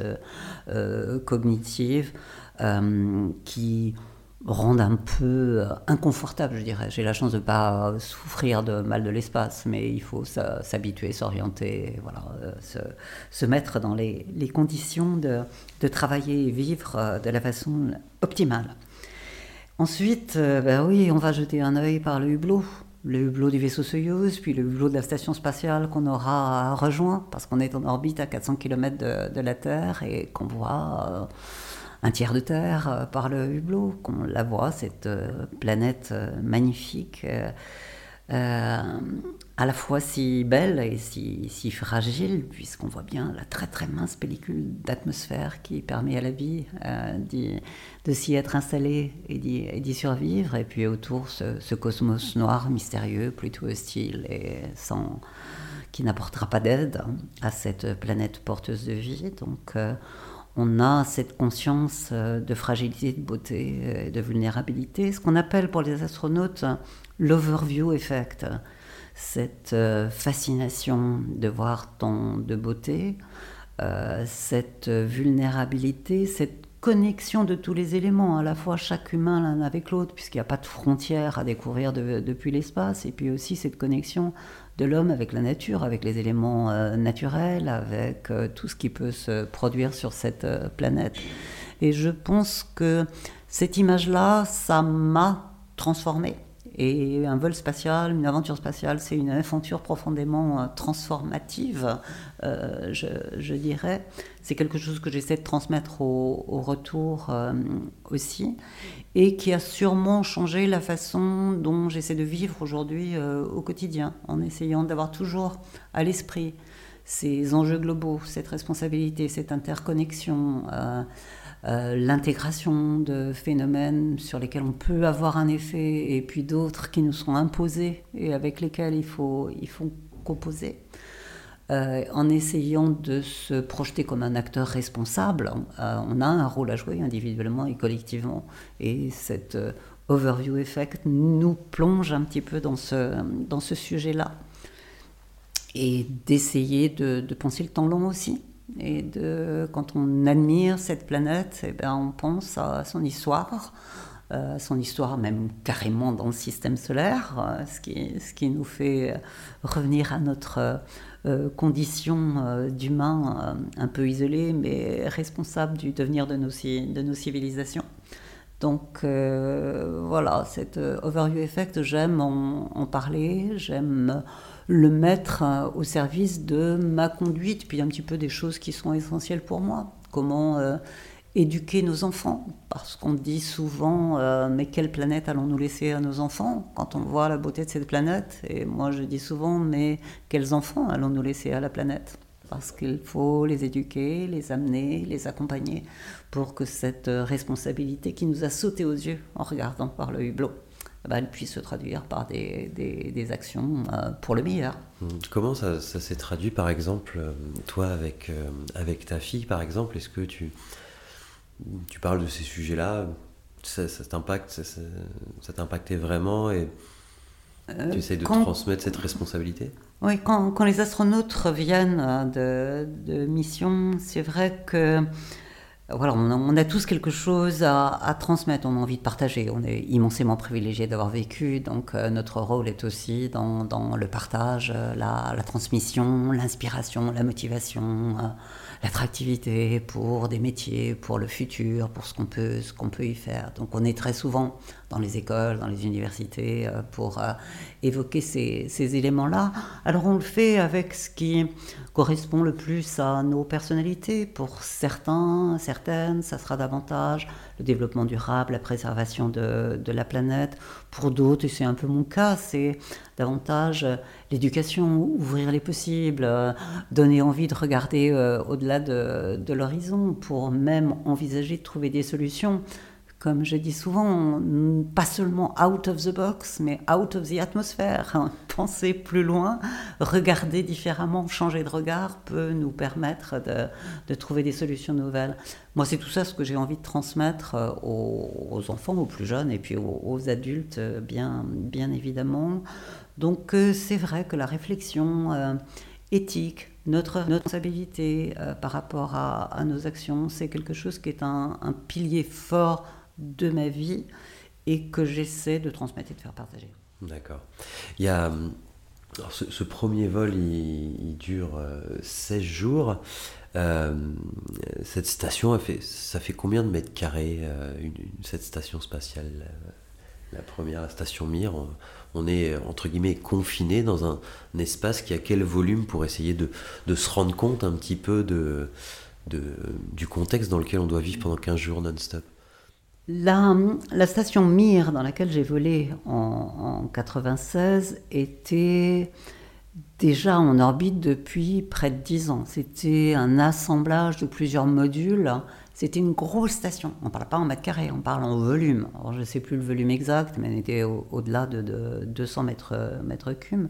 cognitives qui rendent un peu euh, inconfortable, je dirais. J'ai la chance de ne pas souffrir de mal de l'espace, mais il faut s'habituer, s'orienter, voilà, euh, se, mettre dans les, conditions de, travailler et vivre euh, de la façon optimale. Ensuite, ben oui, on va jeter un œil par le hublot, le hublot du vaisseau Soyuz, puis le hublot de la station spatiale qu'on aura rejoint, parce qu'on est en orbite à 400 km de, la Terre et qu'on voit un tiers de terre euh, par le hublot, qu'on la voit, cette euh, planète euh, magnifique, à la fois si belle et si, fragile, puisqu'on voit bien la très très mince pellicule d'atmosphère qui permet à la vie de s'y être installée et d'y survivre, et puis autour ce, cosmos noir, mystérieux, plutôt hostile et sans qui n'apportera pas d'aide à cette planète porteuse de vie. Donc on a cette conscience euh, de fragilité, de beauté, euh, de vulnérabilité, ce qu'on appelle pour les astronautes l'overview effect, cette euh, fascination de voir tant de beauté, cette vulnérabilité, cette connexion de tous les éléments, à la fois chaque humain l'un avec l'autre, puisqu'il n'y a pas de frontières à découvrir depuis l'espace, et puis aussi cette connexion de l'homme avec la nature, avec les éléments euh, naturels, avec euh, tout ce qui peut se produire sur cette euh, planète. Et je pense que cette image-là, ça m'a transformée. Et un vol spatial, une aventure spatiale, c'est une aventure profondément euh, transformative, euh, je, dirais. C'est quelque chose que j'essaie de transmettre au, retour euh, aussi, et qui a sûrement changé la façon dont j'essaie de vivre aujourd'hui au quotidien, en essayant d'avoir toujours à l'esprit ces enjeux globaux, cette responsabilité, cette interconnexion. Euh, l'intégration de phénomènes sur lesquels on peut avoir un effet et puis d'autres qui nous sont imposés et avec lesquels il faut, il faut composer. Euh, en essayant de se projeter comme un acteur responsable, euh, on a un rôle à jouer individuellement et collectivement. Et cet overview effect nous plonge un petit peu dans ce, dans ce sujet-là. Et d'essayer de, de penser le temps long aussi. Et quand on admire cette planète, eh ben, on pense à son histoire, euh, son histoire même carrément dans le système solaire, euh, ce, qui, nous fait revenir à notre euh, condition d'humain un peu isolé, mais responsable du devenir de nos, civilisations. Donc voilà, cet overview effect, j'aime en, parler, j'aime le mettre euh, au service de ma conduite, puis un petit peu des choses qui sont essentielles pour moi. Comment euh, éduquer nos enfants. Parce qu'on dit souvent, euh, mais quelle planète allons-nous laisser à nos enfants quand on voit la beauté de cette planète? Et moi je dis souvent, mais quels enfants allons-nous laisser à la planète? Parce qu'il faut les éduquer, les amener, les accompagner pour que cette responsabilité qui nous a sauté aux yeux en regardant par le hublot bah, elle puisse se traduire par des, des, actions euh, pour le meilleur. Hum, comment ça, ça s'est traduit, par exemple, euh, toi, avec, euh, avec ta fille, par exemple? Est-ce que tu, tu parles de ces sujets-là? Ça, ça t'impacte ça, ça t'impactait vraiment et tu essayes de transmettre cette responsabilité? Oui, quand, quand, les astronautes reviennent de, de mission, c'est vrai que voilà, on a, tous quelque chose à, transmettre, on a envie de partager. On est immensément privilégié d'avoir vécu, donc euh, notre rôle est aussi dans, le partage, euh, la, transmission, l'inspiration, la motivation, euh, l'attractivité pour des métiers, pour le futur, pour ce qu'on peut, ce qu'on peut y faire. Donc on est très souvent dans les écoles, dans les universités pour évoquer ces, éléments-là. Alors on le fait avec ce qui correspond le plus à nos personnalités. Pour certains, certaines, ça sera davantage le développement durable, la préservation de, la planète. Pour d'autres, et c'est un peu mon cas, c'est davantage l'éducation, ouvrir les possibles, donner envie de regarder euh, au-delà de, de l'horizon pour même envisager de trouver des solutions comme je dis souvent, pas seulement out of the box, mais out of the atmosphere. Penser plus loin, regarder différemment, changer de regard peut nous permettre de, trouver des solutions nouvelles. Moi, c'est tout ça ce que j'ai envie de transmettre euh, aux, enfants, aux plus jeunes et puis aux, adultes, bien, bien évidemment. Donc, euh, c'est vrai que la réflexion euh, éthique, notre, responsabilité par rapport à, nos actions, c'est quelque chose qui est un pilier fort de ma vie et que j'essaie de transmettre et de faire partager. D'accord. Il y a ce, premier vol, il, dure 16 euh, jours. Euh, cette station, ça fait combien de mètres carrés, euh, cette station spatiale La première, station Mir, on, est entre guillemets confiné dans un, espace qui a quel volume pour essayer de, se rendre compte un petit peu de, du contexte dans lequel on doit vivre pendant 15 jours non-stop? La, station Mir dans laquelle j'ai volé en, en 96 était déjà en orbite depuis près de 10 ans. C'était un assemblage de plusieurs modules. C'était une grosse station. On ne parle pas en mètres carrés, on parle en volume. Je ne sais plus le volume exact, mais elle était au-delà de, 200 mètres, mètres cubes.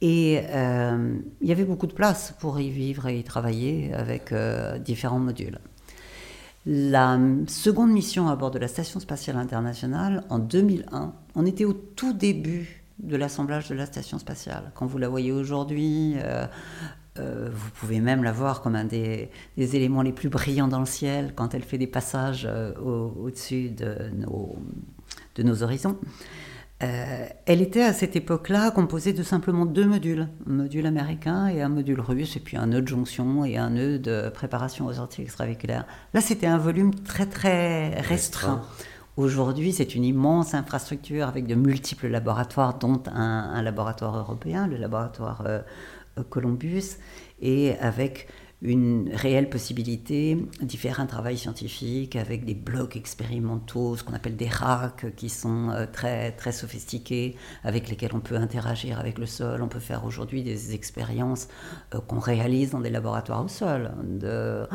Et euh, il y avait beaucoup de place pour y vivre et y travailler avec euh, différents modules. La seconde mission à bord de la Station spatiale internationale, en 2001, on était au tout début de l'assemblage de la station spatiale. Quand vous la voyez aujourd'hui, euh, euh, vous pouvez même la voir comme un des, éléments les plus brillants dans le ciel quand elle fait des passages euh, au-dessus de, nos, de nos horizons. Euh, elle était à cette époque-là composée de simplement deux modules, un module américain et un module russe, et puis un nœud de jonction et un nœud de préparation aux sorties extravéhiculaires. Là, c'était un volume très très restreint. Aujourd'hui, c'est une immense infrastructure avec de multiples laboratoires, dont un, laboratoire européen, le laboratoire Columbus, et avec une réelle possibilité d'y faire un travail scientifique avec des blocs expérimentaux, ce qu'on appelle des racks qui sont euh, très, très sophistiqués, avec lesquels on peut interagir avec le sol. On peut faire aujourd'hui des expériences euh, qu'on réalise dans des laboratoires au sol, euh,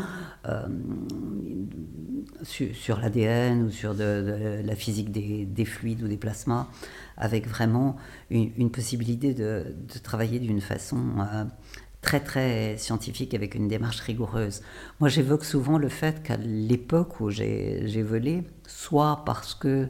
sur, l'ADN ou sur la physique des, fluides ou des plasmas, avec vraiment une, possibilité de, travailler d'une façon très très scientifique avec une démarche rigoureuse. Moi j'évoque souvent le fait qu'à l'époque où j'ai volé, soit parce que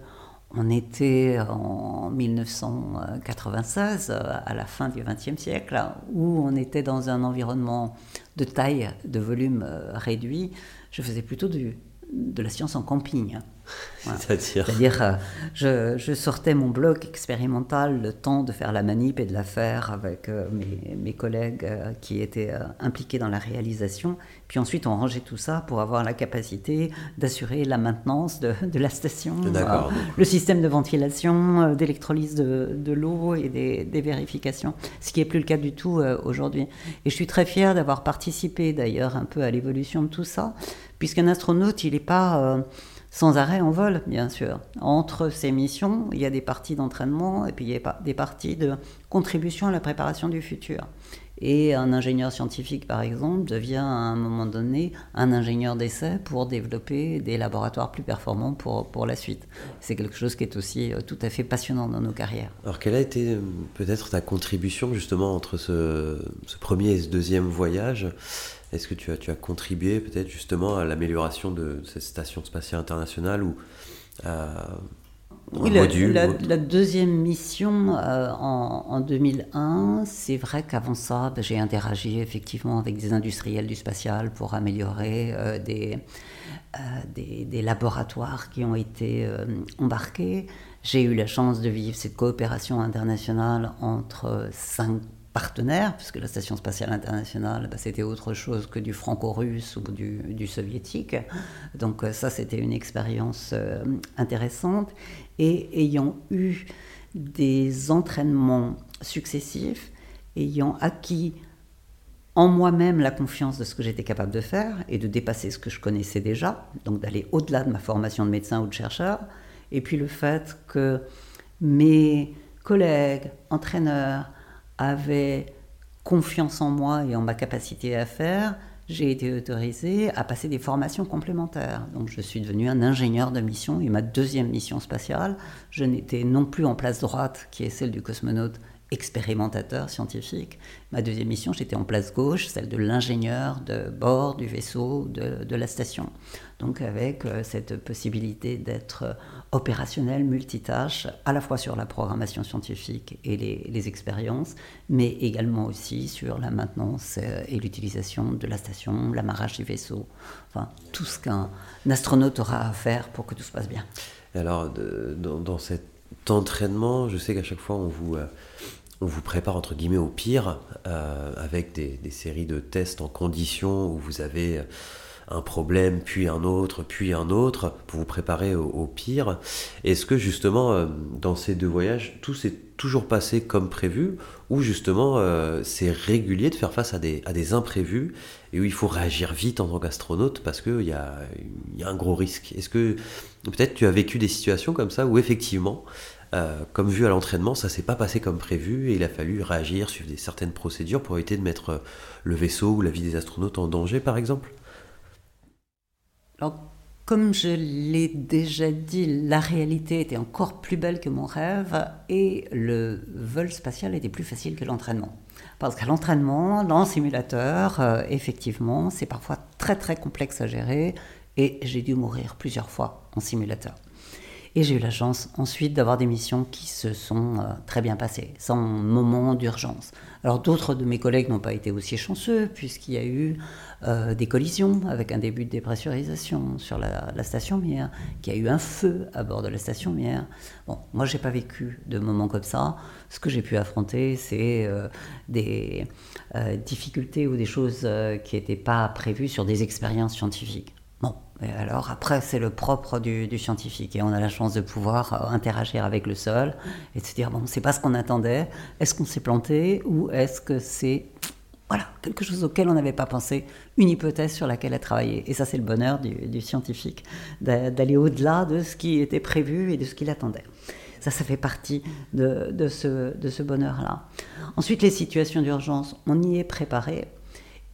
on était en 1996, à la fin du XXe siècle, où on était dans un environnement de taille, de volume euh, réduit, je faisais plutôt de la science en camping. C'est-à-dire euh, je, sortais mon bloc expérimental le temps de faire la manip et de la faire avec euh, mes, collègues euh, qui étaient impliqués dans la réalisation. Puis ensuite, on rangeait tout ça pour avoir la capacité d'assurer la maintenance de, la station, le système de ventilation, d'électrolyse de, l'eau et des, des, vérifications, ce qui n'est plus le cas du tout aujourd'hui. Et je suis très fière d'avoir participé d'ailleurs un peu à l'évolution de tout ça, puisqu'un astronaute, il n'est pas sans arrêt en vol, bien sûr. Entre ces missions, il y a des parties d'entraînement et puis il y a des parties de contribution à la préparation du futur. Et un ingénieur scientifique, par exemple, devient à un moment donné un ingénieur d'essai pour développer des laboratoires plus performants pour, pour la suite. C'est quelque chose qui est aussi euh, tout à fait passionnant dans nos carrières. Alors, quelle a été euh, peut-être ta contribution justement entre ce, ce premier et ce deuxième voyage? Est-ce que tu as, tu as contribué peut-être justement à l'amélioration de cette station spatiale internationale ou à oui, la, la, deuxième mission euh, en, 2001, c'est vrai qu'avant ça, ben, j'ai interagi effectivement avec des industriels du spatial pour améliorer euh, des, euh, des, des, laboratoires qui ont été embarqués. J'ai eu la chance de vivre cette coopération internationale entre cinq partenaire, puisque la Station spatiale internationale, bah, c'était autre chose que du franco-russe ou du, soviétique. Donc euh, ça, c'était une expérience euh, intéressante. Et ayant eu des entraînements successifs, ayant acquis en moi-même la confiance de ce que j'étais capable de faire et de dépasser ce que je connaissais déjà, donc d'aller au-delà de ma formation de médecin ou de chercheur, et puis le fait que mes collègues, entraîneurs, avait confiance en moi et en ma capacité à faire, j'ai été autorisé à passer des formations complémentaires. Donc je suis devenu un ingénieur de mission et ma deuxième mission spatiale, je n'étais non plus en place droite, qui est celle du cosmonaute expérimentateur scientifique. Ma deuxième mission, j'étais en place gauche, celle de l'ingénieur de bord du vaisseau de, de la station. Donc avec euh, cette possibilité d'être opérationnel, multitâche, à la fois sur la programmation scientifique et les, les expériences, mais également aussi sur la maintenance euh, et l'utilisation de la station, l'amarrage du vaisseau, enfin tout ce qu'un astronaute aura à faire pour que tout se passe bien. alors, dans, cet entraînement, je sais qu'à chaque fois on vous... Euh, on vous prépare entre guillemets au pire euh, avec des, séries de tests en conditions où vous avez un problème, puis un autre, puis un autre, pour vous préparer au, pire. Est-ce que justement, euh, dans ces deux voyages, tout s'est toujours passé comme prévu, ou justement euh, c'est régulier de faire face à des, imprévus, et où il faut réagir vite en tant qu'astronaute parce qu'il y a un gros risque? Est-ce que peut-être tu as vécu des situations comme ça où effectivement euh, comme vu à l'entraînement, ça s'est pas passé comme prévu et il a fallu réagir, suivre des certaines procédures pour éviter de mettre euh, le vaisseau ou la vie des astronautes en danger, par exemple Alors, comme je l'ai déjà dit, la réalité était encore plus belle que mon rêve et le vol spatial était plus facile que l'entraînement. Parce qu'à l'entraînement, dans simulateur, euh, effectivement, c'est parfois très très complexe à gérer et j'ai dû mourir plusieurs fois en simulateur. Et j'ai eu la chance ensuite d'avoir des missions qui se sont euh, très bien passées, sans moment d'urgence. Alors d'autres de mes collègues n'ont pas été aussi chanceux, puisqu'il y a eu euh, des collisions avec un début de dépressurisation sur la, station Mière, qu'il y a eu un feu à bord de la station Mière. Bon, moi j'ai pas vécu de moments comme ça. Ce que j'ai pu affronter, c'est euh, des difficultés ou des choses qui n'étaient pas prévues sur des expériences scientifiques. Bon, alors après, c'est le propre du, scientifique. Et on a la chance de pouvoir euh, interagir avec le sol et de se dire, bon, c'est pas ce qu'on attendait. Est-ce qu'on s'est planté ou est-ce que c'est voilà, quelque chose auquel on n'avait pas pensé, une hypothèse sur laquelle a travaillé. Et ça, c'est le bonheur du, scientifique, d'aller au-delà de ce qui était prévu et de ce qu'il attendait. Ça, ça fait partie de ce bonheur-là. Ensuite, les situations d'urgence, on y est préparé.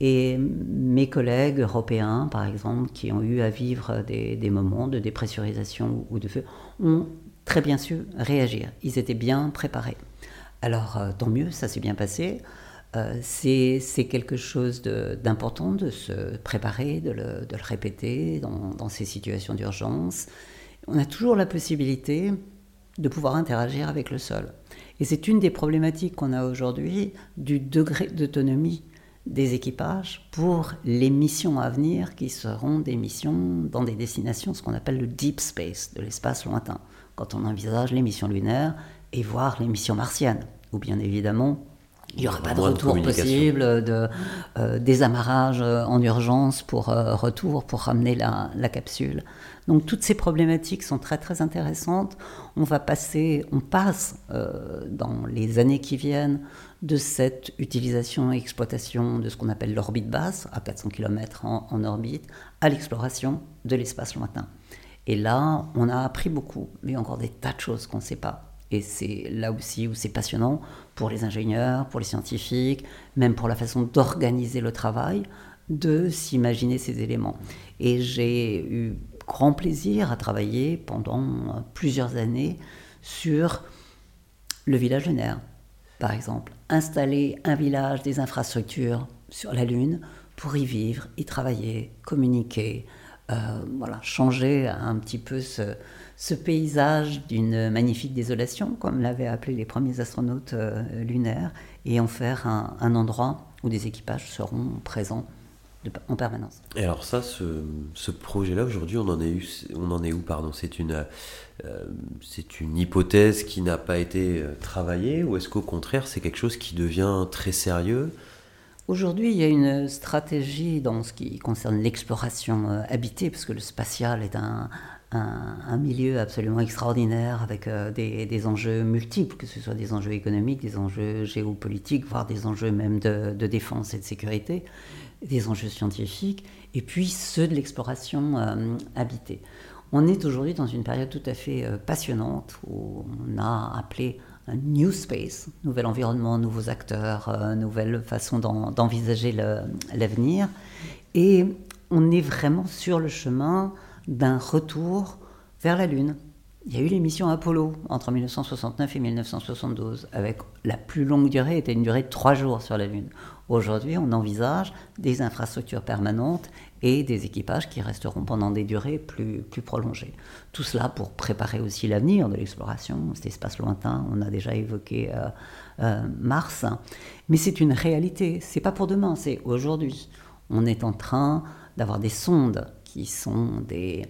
Et mes collègues européens, par exemple, qui ont eu à vivre des, moments de dépressurisation ou de feu, ont très bien su réagir. Ils étaient bien préparés. Alors, euh, tant mieux, ça s'est bien passé. Euh, c'est quelque chose d'important de, se préparer, de le, répéter dans, ces situations d'urgence. On a toujours la possibilité de pouvoir interagir avec le sol. Et c'est une des problématiques qu'on a aujourd'hui du degré d'autonomie des équipages pour les missions à venir qui seront des missions dans des destinations, ce qu'on appelle le deep space, de l'espace lointain, quand on envisage les missions lunaires et voir les missions martiennes, ou bien évidemment il n'y aura pas de retour possible, de euh, désamarrage euh, en urgence pour euh, retour, pour ramener la, la, capsule. Donc toutes ces problématiques sont très très intéressantes. On va passer, on passe dans les années qui viennent de cette utilisation et exploitation de ce qu'on appelle l'orbite basse, à 400 km en, en orbite, à l'exploration de l'espace lointain. Et là, on a appris beaucoup, mais encore des tas de choses qu'on ne sait pas. Et c'est là aussi où c'est passionnant pour les ingénieurs, pour les scientifiques, même pour la façon d'organiser le travail, de s'imaginer ces éléments. Et j'ai eu grand plaisir à travailler pendant plusieurs années sur le village lunaire, par exemple. Installer un village, des infrastructures sur la Lune pour y vivre, y travailler, communiquer, euh, voilà, changer un petit peu ce, paysage d'une magnifique désolation, comme l'avaient appelé les premiers astronautes euh, lunaires, et en faire un, endroit où des équipages seront présents en permanence. Et alors ça, ce, projet-là, aujourd'hui, on en est, eu, on en est où pardon? C'est une, euh, c'est une hypothèse qui n'a pas été euh, travaillée, ou est-ce qu'au contraire, c'est quelque chose qui devient très sérieux? Aujourd'hui, il y a une stratégie dans ce qui concerne l'exploration habitée, parce que le spatial est un, un, milieu absolument extraordinaire avec euh, des, enjeux multiples, que ce soit des enjeux économiques, des enjeux géopolitiques, voire des enjeux même de, défense et de sécurité, des enjeux scientifiques, et puis ceux de l'exploration euh, habitée. On est aujourd'hui dans une période tout à fait euh, passionnante où on a appelé un new space, nouvel environnement, nouveaux acteurs, nouvelle façon d'envisager l'avenir. Et on est vraiment sur le chemin d'un retour vers la Lune. Il y a eu les missions Apollo entre 1969 et 1972, avec la plus longue durée était une durée de trois jours sur la Lune. Aujourd'hui, on envisage des infrastructures permanentes et des équipages qui resteront pendant des durées plus, plus prolongées. Tout cela pour préparer aussi l'avenir de l'exploration, cet espace lointain. On a déjà évoqué euh, euh, Mars, mais c'est une réalité. C'est pas pour demain, c'est aujourd'hui. On est en train d'avoir des sondes qui sont des,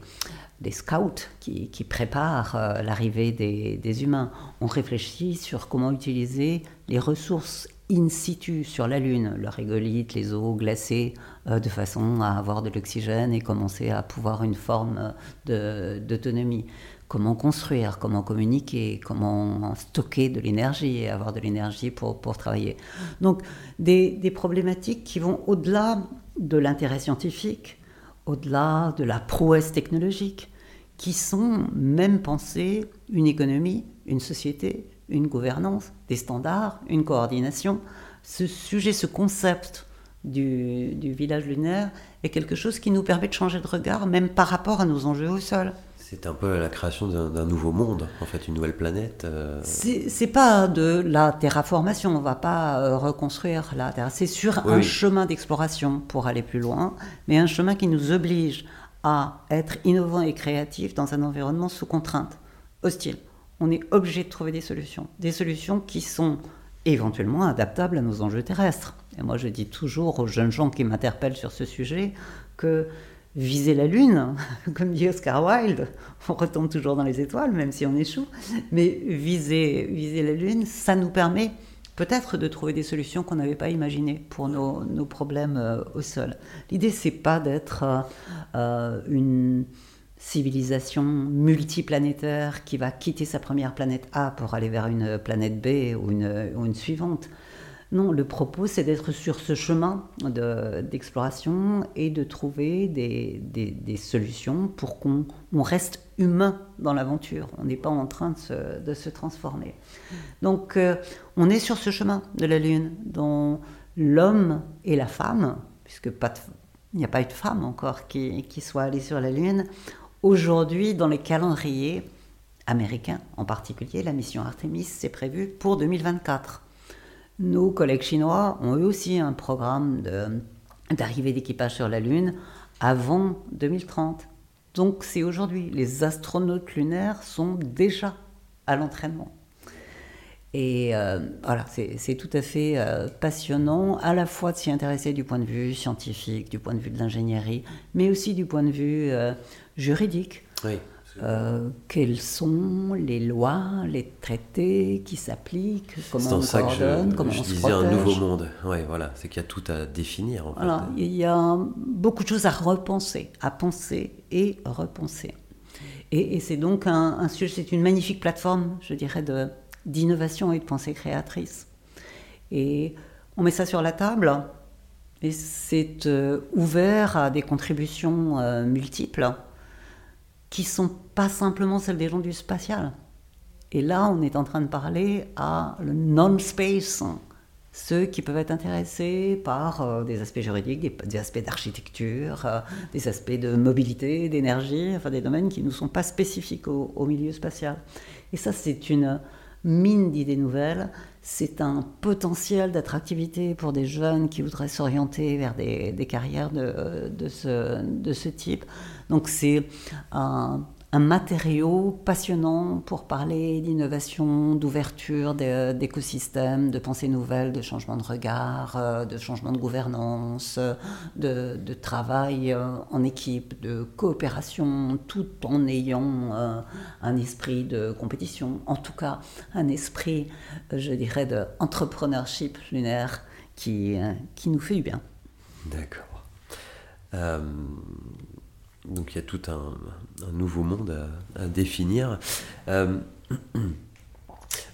des scouts qui, qui préparent euh, l'arrivée des, des, humains. On réfléchit sur comment utiliser les ressources in situ sur la Lune, le régolithe, les eaux glacées, euh, de façon à avoir de l'oxygène et commencer à pouvoir une forme d'autonomie. Comment construire, comment communiquer, comment stocker de l'énergie et avoir de l'énergie pour, pour travailler. Donc des, des problématiques qui vont au-delà de l'intérêt scientifique, au-delà de la prouesse technologique, qui sont même pensées une économie, une société, une gouvernance, des standards, une coordination. Ce sujet, ce concept du, du village lunaire est quelque chose qui nous permet de changer de regard, même par rapport à nos enjeux au sol. C'est un peu la création d'un nouveau monde, en fait, une nouvelle planète. Euh. C'est pas de la terraformation, on va pas euh, reconstruire la Terre. C'est sur un chemin d'exploration pour aller plus loin, mais un chemin qui nous oblige à être innovants et créatifs dans un environnement sous contrainte. hostile. On est obligé de trouver des solutions. Des solutions qui sont éventuellement adaptables à nos enjeux terrestres. Et moi, je dis toujours aux jeunes gens qui m'interpellent sur ce sujet que viser la Lune, <laughs> comme dit Oscar Wilde, on retombe toujours dans les étoiles, même si on échoue, mais viser, la Lune, ça nous permet peut-être de trouver des solutions qu'on n'avait pas imaginées pour nos, nos problèmes euh, au sol. L'idée, c'est pas d'être euh, euh, une civilisation multiplanétaire qui va quitter sa première planète A pour aller vers une planète B ou une, suivante. Non, le propos, c'est d'être sur ce chemin d'exploration et de trouver des, solutions pour qu'on reste humain dans l'aventure. On n'est pas en train de se, transformer. Donc, euh, on est sur ce chemin de la Lune, dont l'homme et la femme, puisque il n'y a pas eu de femme encore qui soit allée sur la Lune, aujourd'hui, dans les calendriers américains en particulier, la mission Artemis, c'est prévu pour 2024. Nos collègues chinois ont eux aussi un programme d'arrivée d'équipage sur la Lune avant 2030. Donc c'est aujourd'hui. Les astronautes lunaires sont déjà à l'entraînement. Et euh, voilà, c'est tout à fait euh, passionnant, à la fois de s'y intéresser du point de vue scientifique, du point de vue de l'ingénierie, mais aussi du point de vue euh, juridique. Oui. Euh, quelles sont les lois, les traités qui s'appliquent, comment on ça coordonne, comment je on disais un nouveau monde. Ouais, voilà, c'est qu'il y a tout à définir. En fait. Il y a beaucoup de choses à repenser, à penser et repenser. Et, c'est donc un, sujet, c'est une magnifique plateforme, je dirais, de, d'innovation et de pensée créatrice. Et on met ça sur la table et c'est euh, ouvert à des contributions euh, multiples qui sont pas simplement celles des gens du spatial. Et là, on est en train de parler à le non-space, ceux qui peuvent être intéressés par euh, des aspects juridiques, des, aspects d'architecture, euh, des aspects de mobilité, d'énergie, enfin des domaines qui ne sont pas spécifiques au, milieu spatial. Et ça, c'est une mine d'idées nouvelles, c'est un potentiel d'attractivité pour des jeunes qui voudraient s'orienter vers des, carrières de, de, ce, de ce type. Donc c'est un, matériau passionnant pour parler d'innovation, d'ouverture d'écosystèmes, de pensée nouvelle, de changement de regard, euh, de changement de gouvernance, de, travail euh, en équipe, de coopération, tout en ayant euh, un esprit de compétition, en tout cas un esprit, je dirais, d'entrepreneurship lunaire qui, qui nous fait du bien. D'accord. Donc il y a tout un, nouveau monde à, définir. Euh, <clears throat>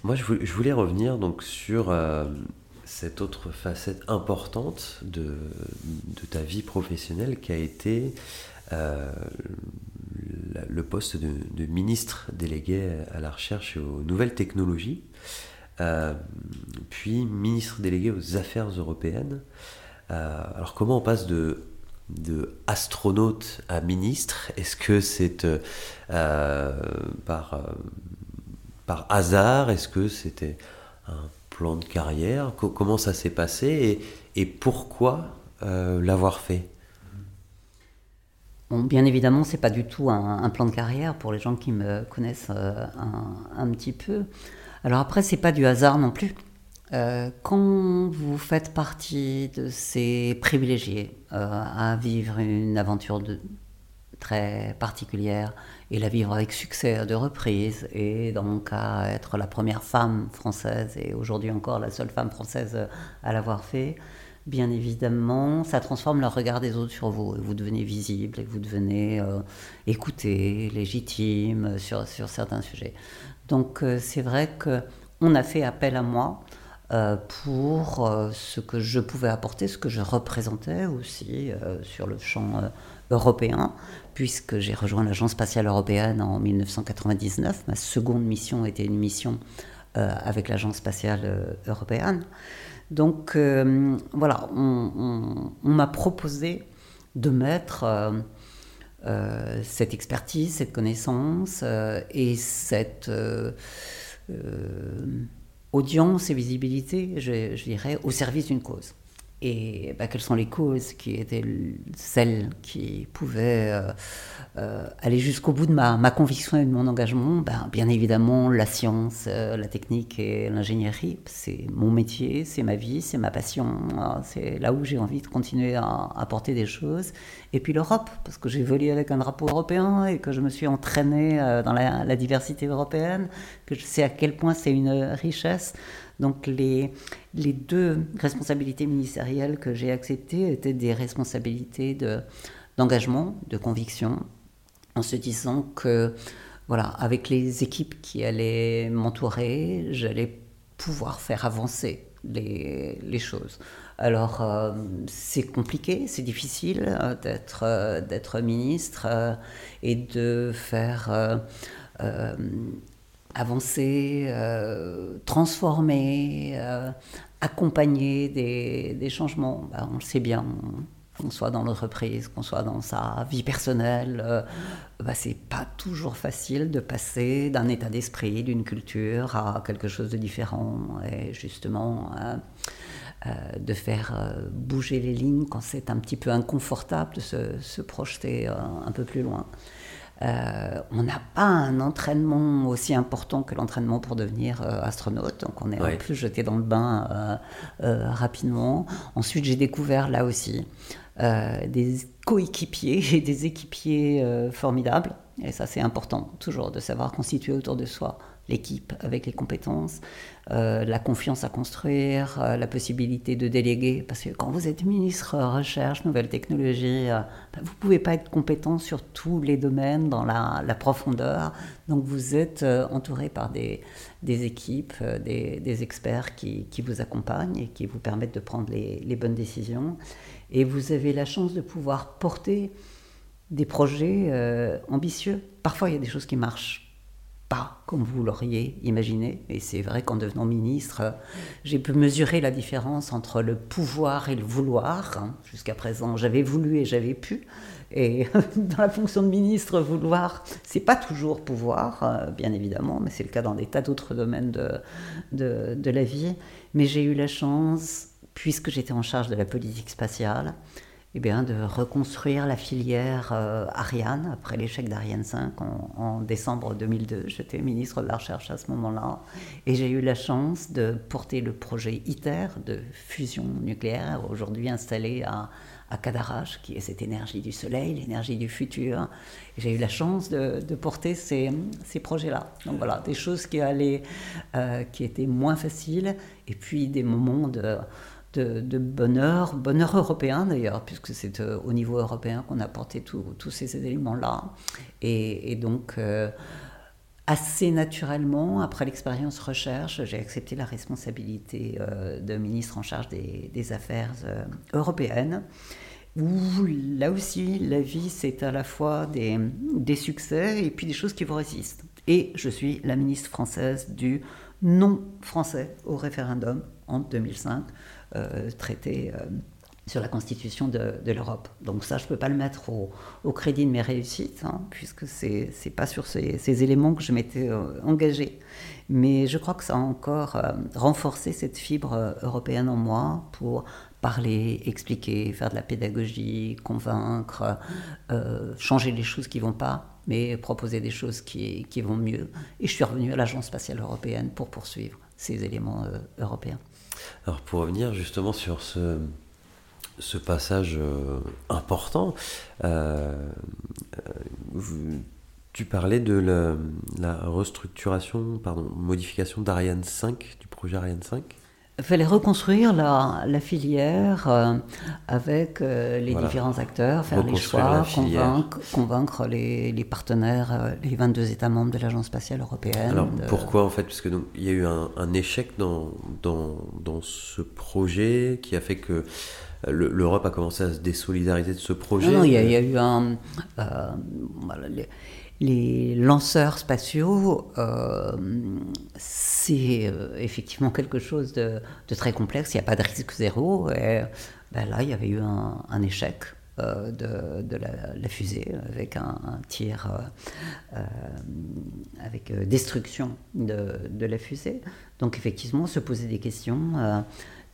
moi, je voulais, revenir donc sur euh, cette autre facette importante de, ta vie professionnelle qui a été euh, le poste de, ministre délégué à la recherche et aux nouvelles technologies, puis ministre délégué aux affaires européennes. alors comment on passe de de astronaute à ministre. Est-ce que c'est euh, euh, par, euh, par hasard? Est-ce que c'était un plan de carrière? Comment ça s'est passé? Et, pourquoi l'avoir fait? Bien évidemment, c'est pas du tout un, plan de carrière pour les gens qui me connaissent un, un, petit peu. Alors après, c'est pas du hasard non plus. Euh, quand vous faites partie de ces privilégiés euh, à vivre une aventure de, très particulière et la vivre avec succès à deux reprises, et dans mon cas être la première femme française et aujourd'hui encore la seule femme française à l'avoir fait, bien évidemment, ça transforme le regard des autres sur vous. Et vous devenez visible et vous devenez euh, écouté, légitime sur, certains sujets. Donc c'est vrai qu'on a fait appel à moi euh, pour euh, ce que je pouvais apporter, ce que je représentais aussi euh, sur le champ européen, puisque j'ai rejoint l'Agence spatiale européenne en 1999. Ma seconde mission était une mission avec l'Agence spatiale européenne. Donc voilà, on m'a proposé de mettre cette expertise, cette connaissance et cette audience et visibilité, je, dirais, au service d'une cause. Et bah, quelles sont les causes qui étaient celles qui pouvaient euh, euh, aller jusqu'au bout de ma, conviction et de mon engagement? Ben, Bien évidemment, la science, euh, la technique et l'ingénierie, c'est mon métier, c'est ma vie, c'est ma passion, c'est là où j'ai envie de continuer à apporter des choses. Et puis l'Europe, parce que j'ai volé avec un drapeau européen et que je me suis entraînée dans la diversité européenne, que je sais à quel point c'est une richesse. Donc les, les deux responsabilités ministérielles que j'ai acceptées étaient des responsabilités de, d'engagement, de conviction, en se disant que, voilà, avec les équipes qui allaient m'entourer, j'allais pouvoir faire avancer les, les choses. Alors, euh, c'est compliqué, c'est difficile euh, d'être, euh, d'être ministre et de faire avancer, euh, transformer, euh, accompagner des, changements. Ben, on le sait bien, qu'on soit dans l'entreprise, qu'on soit dans sa vie personnelle, euh, ben, c'est pas toujours facile de passer d'un état d'esprit, d'une culture à quelque chose de différent. Et justement, de faire bouger les lignes quand c'est un petit peu inconfortable de se projeter un peu plus loin. Euh, on n'a pas un entraînement aussi important que l'entraînement pour devenir euh, astronaute, donc on est un peu jeté dans le bain euh, rapidement. Ensuite, j'ai découvert là aussi des coéquipiers <laughs> et des équipiers formidables, et ça c'est important toujours de savoir constituer autour de soi l'équipe avec les compétences, euh, la confiance à construire, euh, la possibilité de déléguer. Parce que quand vous êtes ministre recherche, nouvelles technologies, euh, ben, vous ne pouvez pas être compétent sur tous les domaines dans la, profondeur. Donc vous êtes entouré par des, équipes, des, experts qui, vous accompagnent et qui vous permettent de prendre les bonnes décisions. Et vous avez la chance de pouvoir porter des projets ambitieux. Parfois, il y a des choses qui marchent pas comme vous l'auriez imaginé. Et c'est vrai qu'en devenant ministre, j'ai pu mesurer la différence entre le pouvoir et le vouloir. Jusqu'à présent, j'avais voulu et j'avais pu. Et <laughs> dans la fonction de ministre, vouloir, c'est pas toujours pouvoir, euh, bien évidemment, mais c'est le cas dans des tas d'autres domaines de, de, de la vie. Mais j'ai eu la chance, puisque j'étais en charge de la politique spatiale, eh de reconstruire la filière euh, Ariane après l'échec d'Ariane 5 en, décembre 2002. J'étais ministre de la Recherche à ce moment-là et j'ai eu la chance de porter le projet ITER de fusion nucléaire, aujourd'hui installé à, Cadarache, qui est cette énergie du soleil, l'énergie du futur. J'ai eu la chance de, porter ces, ces projets-là. Donc voilà, des choses qui, allaient, euh, qui étaient moins faciles et puis des moments de de, bonheur, bonheur européen d'ailleurs, puisque c'est euh, au niveau européen qu'on a porté tous ces éléments-là. Et, donc, euh, assez naturellement, après l'expérience recherche, j'ai accepté la responsabilité euh, de ministre en charge des, affaires européennes où là aussi, la vie, c'est à la fois des, succès et puis des choses qui vous résistent. Et je suis la ministre française du non français au référendum en 2005. Euh, traité euh, sur la constitution de, l'Europe. Donc ça, je ne peux pas le mettre au, crédit de mes réussites, hein, puisque ce n'est pas sur ces, éléments que je m'étais euh, engagée. Mais je crois que ça a encore renforcé cette fibre européenne en moi pour parler, expliquer, faire de la pédagogie, convaincre, changer les choses qui ne vont pas, mais proposer des choses qui, qui, vont mieux. Et je suis revenue à l'Agence spatiale européenne pour poursuivre ces éléments européens. Alors pour revenir justement sur ce, passage euh, important, euh, euh, tu parlais de la, restructuration, pardon, modification d'Ariane 5, du projet Ariane 5 il fallait reconstruire la, la filière euh, avec euh, les différents acteurs, faire les choix, convaincre, convaincre les, les, partenaires, euh, les 22 États membres de l'Agence spatiale européenne. Alors pourquoi en fait? Parce qu'il y a eu un, un échec dans, dans, dans, ce projet qui a fait que l'Europe a commencé à se désolidariser de ce projet. Non, il, y a, eu un. Voilà, les, les lanceurs spatiaux, euh, c'est euh, effectivement quelque chose de, très complexe. Il n'y a pas de risque zéro. Et ben là, il y avait eu un, échec euh, de, la, fusée avec un, tir avec destruction de, la fusée. Donc effectivement, se poser des questions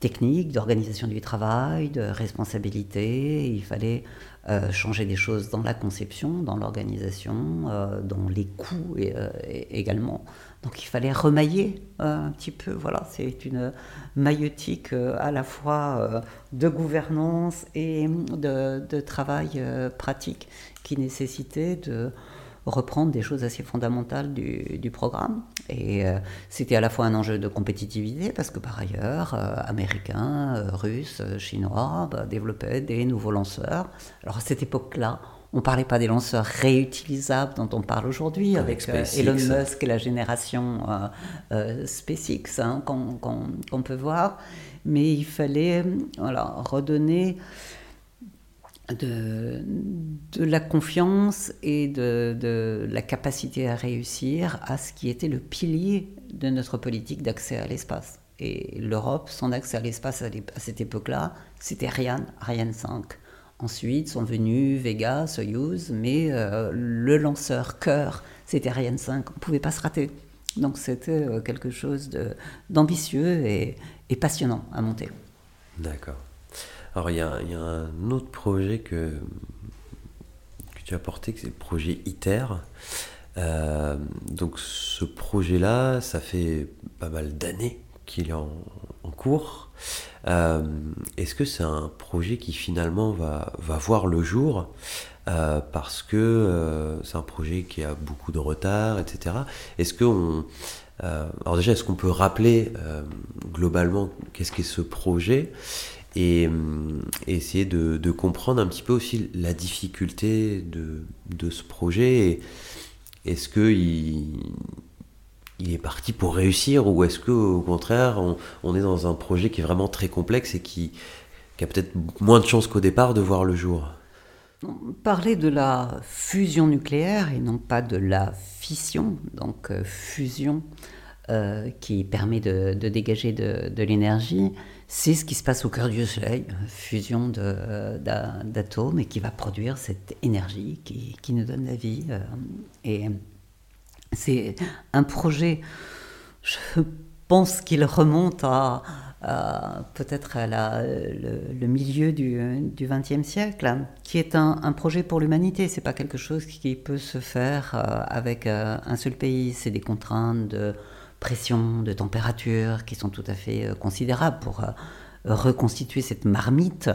techniques, d'organisation du travail, de responsabilité. Il fallait euh, changer des choses dans la conception, dans l'organisation, euh, dans les coûts euh, également. Donc il fallait remailler un petit peu. Voilà, c'est une maïotique à la fois de gouvernance et de, de travail pratique qui nécessitait de reprendre des choses assez fondamentales du, programme. Et euh, c'était à la fois un enjeu de compétitivité, parce que par ailleurs, euh, Américains, euh, Russes, Chinois bah, développaient des nouveaux lanceurs. Alors à cette époque-là, on ne parlait pas des lanceurs réutilisables dont on parle aujourd'hui avec, Elon Musk et la génération SpaceX hein, qu'on peut voir. Mais il fallait voilà, redonner de, de, la confiance et de, de, la capacité à réussir à ce qui était le pilier de notre politique d'accès à l'espace. Et l'Europe, son accès à l'espace à, cette époque-là, c'était Ariane, Ariane 5. Ensuite sont venus Vega, Soyuz, mais euh, le lanceur cœur, c'était Ariane 5. On ne pouvait pas se rater. Donc c'était euh, quelque chose d'ambitieux et, et passionnant à monter. D'accord. Alors il y, a, un autre projet que, que tu as porté, c'est le projet ITER. Euh, donc ce projet-là, ça fait pas mal d'années qu'il est en, cours. Euh, est-ce que c'est un projet qui finalement va, va voir le jour? Euh, parce que c'est un projet qui a beaucoup de retard, etc. Est-ce que on, alors déjà, est-ce qu'on peut rappeler globalement qu'est-ce qu'est ce projet? Et, euh, essayer de, comprendre un petit peu aussi la difficulté de, de ce projet. Est-ce qu'il il est parti pour réussir ou est-ce qu'au contraire on, on, est dans un projet qui est vraiment très complexe et qui, qui a peut-être moins de chances qu'au départ de voir le jour? Parler de la fusion nucléaire et non pas de la fission, donc euh, fusion euh, qui permet de, de dégager de, de l'énergie, c'est ce qui se passe au cœur du Soleil, fusion d'atomes et qui va produire cette énergie qui, qui nous donne la vie. Euh, et c'est un projet, je pense qu'il remonte à, peut-être à la, le, milieu du XXe siècle, qui est un, un projet pour l'humanité. C'est pas quelque chose qui peut se faire euh, avec euh, un seul pays. C'est des contraintes de pression, de température qui sont tout à fait euh, considérables pour euh, reconstituer cette marmite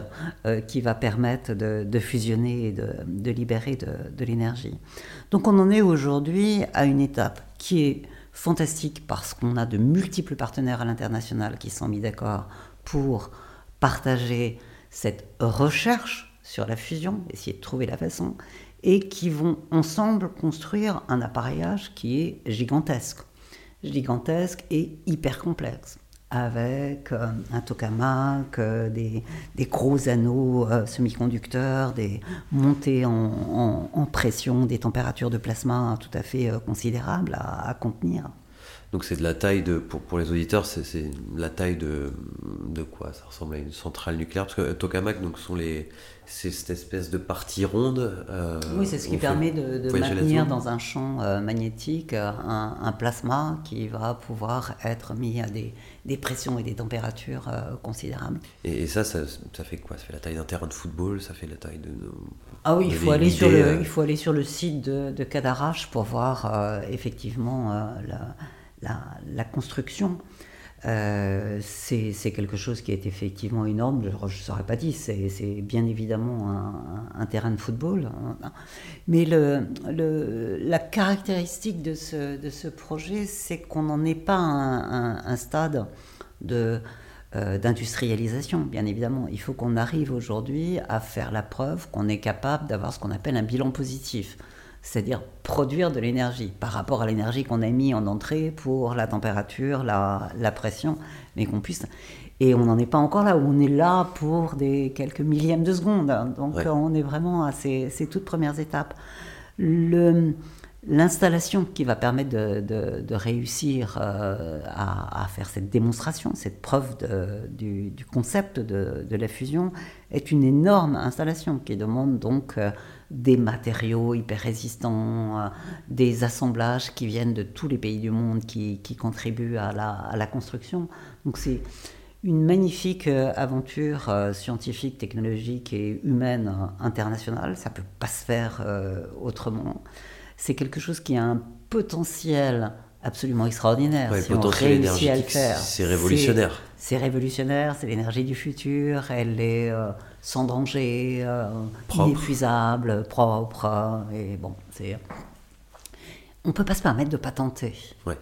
euh, qui va permettre de, fusionner et de, libérer de, l'énergie. Donc on en est aujourd'hui à une étape qui est fantastique parce qu'on a de multiples partenaires à l'international qui sont mis d'accord pour partager cette recherche sur la fusion, essayer de trouver la façon, et qui vont ensemble construire un appareillage qui est gigantesque gigantesque et hyper complexe, avec euh, un tokamak, euh, des, des, gros anneaux euh, semi-conducteurs, des montées en, en, pression, des températures de plasma tout à fait considérables à, contenir. Donc c'est de la taille de, pour, pour les auditeurs, c'est la taille de, de quoi? Ça ressemble à une centrale nucléaire, parce que tokamak donc, sont les, c'est cette espèce de partie ronde. Euh, oui, c'est ce qui permet de, maintenir dans un champ euh, magnétique euh, un, plasma qui va pouvoir être mis à des, des pressions et des températures considérables. Et, ça, ça, fait quoi? Ça fait la taille d'un terrain de football Ça fait la taille de. Ah oui, il faut, aller sur le, il faut aller sur le site de, de Cadarache pour voir effectivement la, la, la, construction. Euh, c'est quelque chose qui est effectivement énorme, je ne saurais pas dire, c'est bien évidemment un, terrain de football. Hein. Mais la caractéristique de ce, projet, c'est qu'on n'en est pas à un, un, stade de euh, d'industrialisation, bien évidemment. Il faut qu'on arrive aujourd'hui à faire la preuve qu'on est capable d'avoir ce qu'on appelle un bilan positif c'est-à-dire produire de l'énergie par rapport à l'énergie qu'on a mis en entrée pour la température, la, pression, mais qu'on puisse... Et on n'en est pas encore là, où on est là pour des quelques millièmes de seconde. Donc on est vraiment à ces, toutes premières étapes. L'installation qui va permettre de, réussir euh, à, faire cette démonstration, cette preuve du, concept de, la fusion, est une énorme installation qui demande donc... Euh, des matériaux hyper résistants, euh, des assemblages qui viennent de tous les pays du monde qui, contribuent à la, construction. Donc c'est une magnifique aventure scientifique, technologique et humaine internationale. Ça ne peut pas se faire autrement. C'est quelque chose qui a un potentiel absolument extraordinaire. si on réussit à le faire. C'est révolutionnaire. C'est révolutionnaire, c'est l'énergie du futur, elle est euh, sans danger, euh, inépuisable, propre. Et bon, c'est. On ne peut pas se permettre de patenter. Ouais.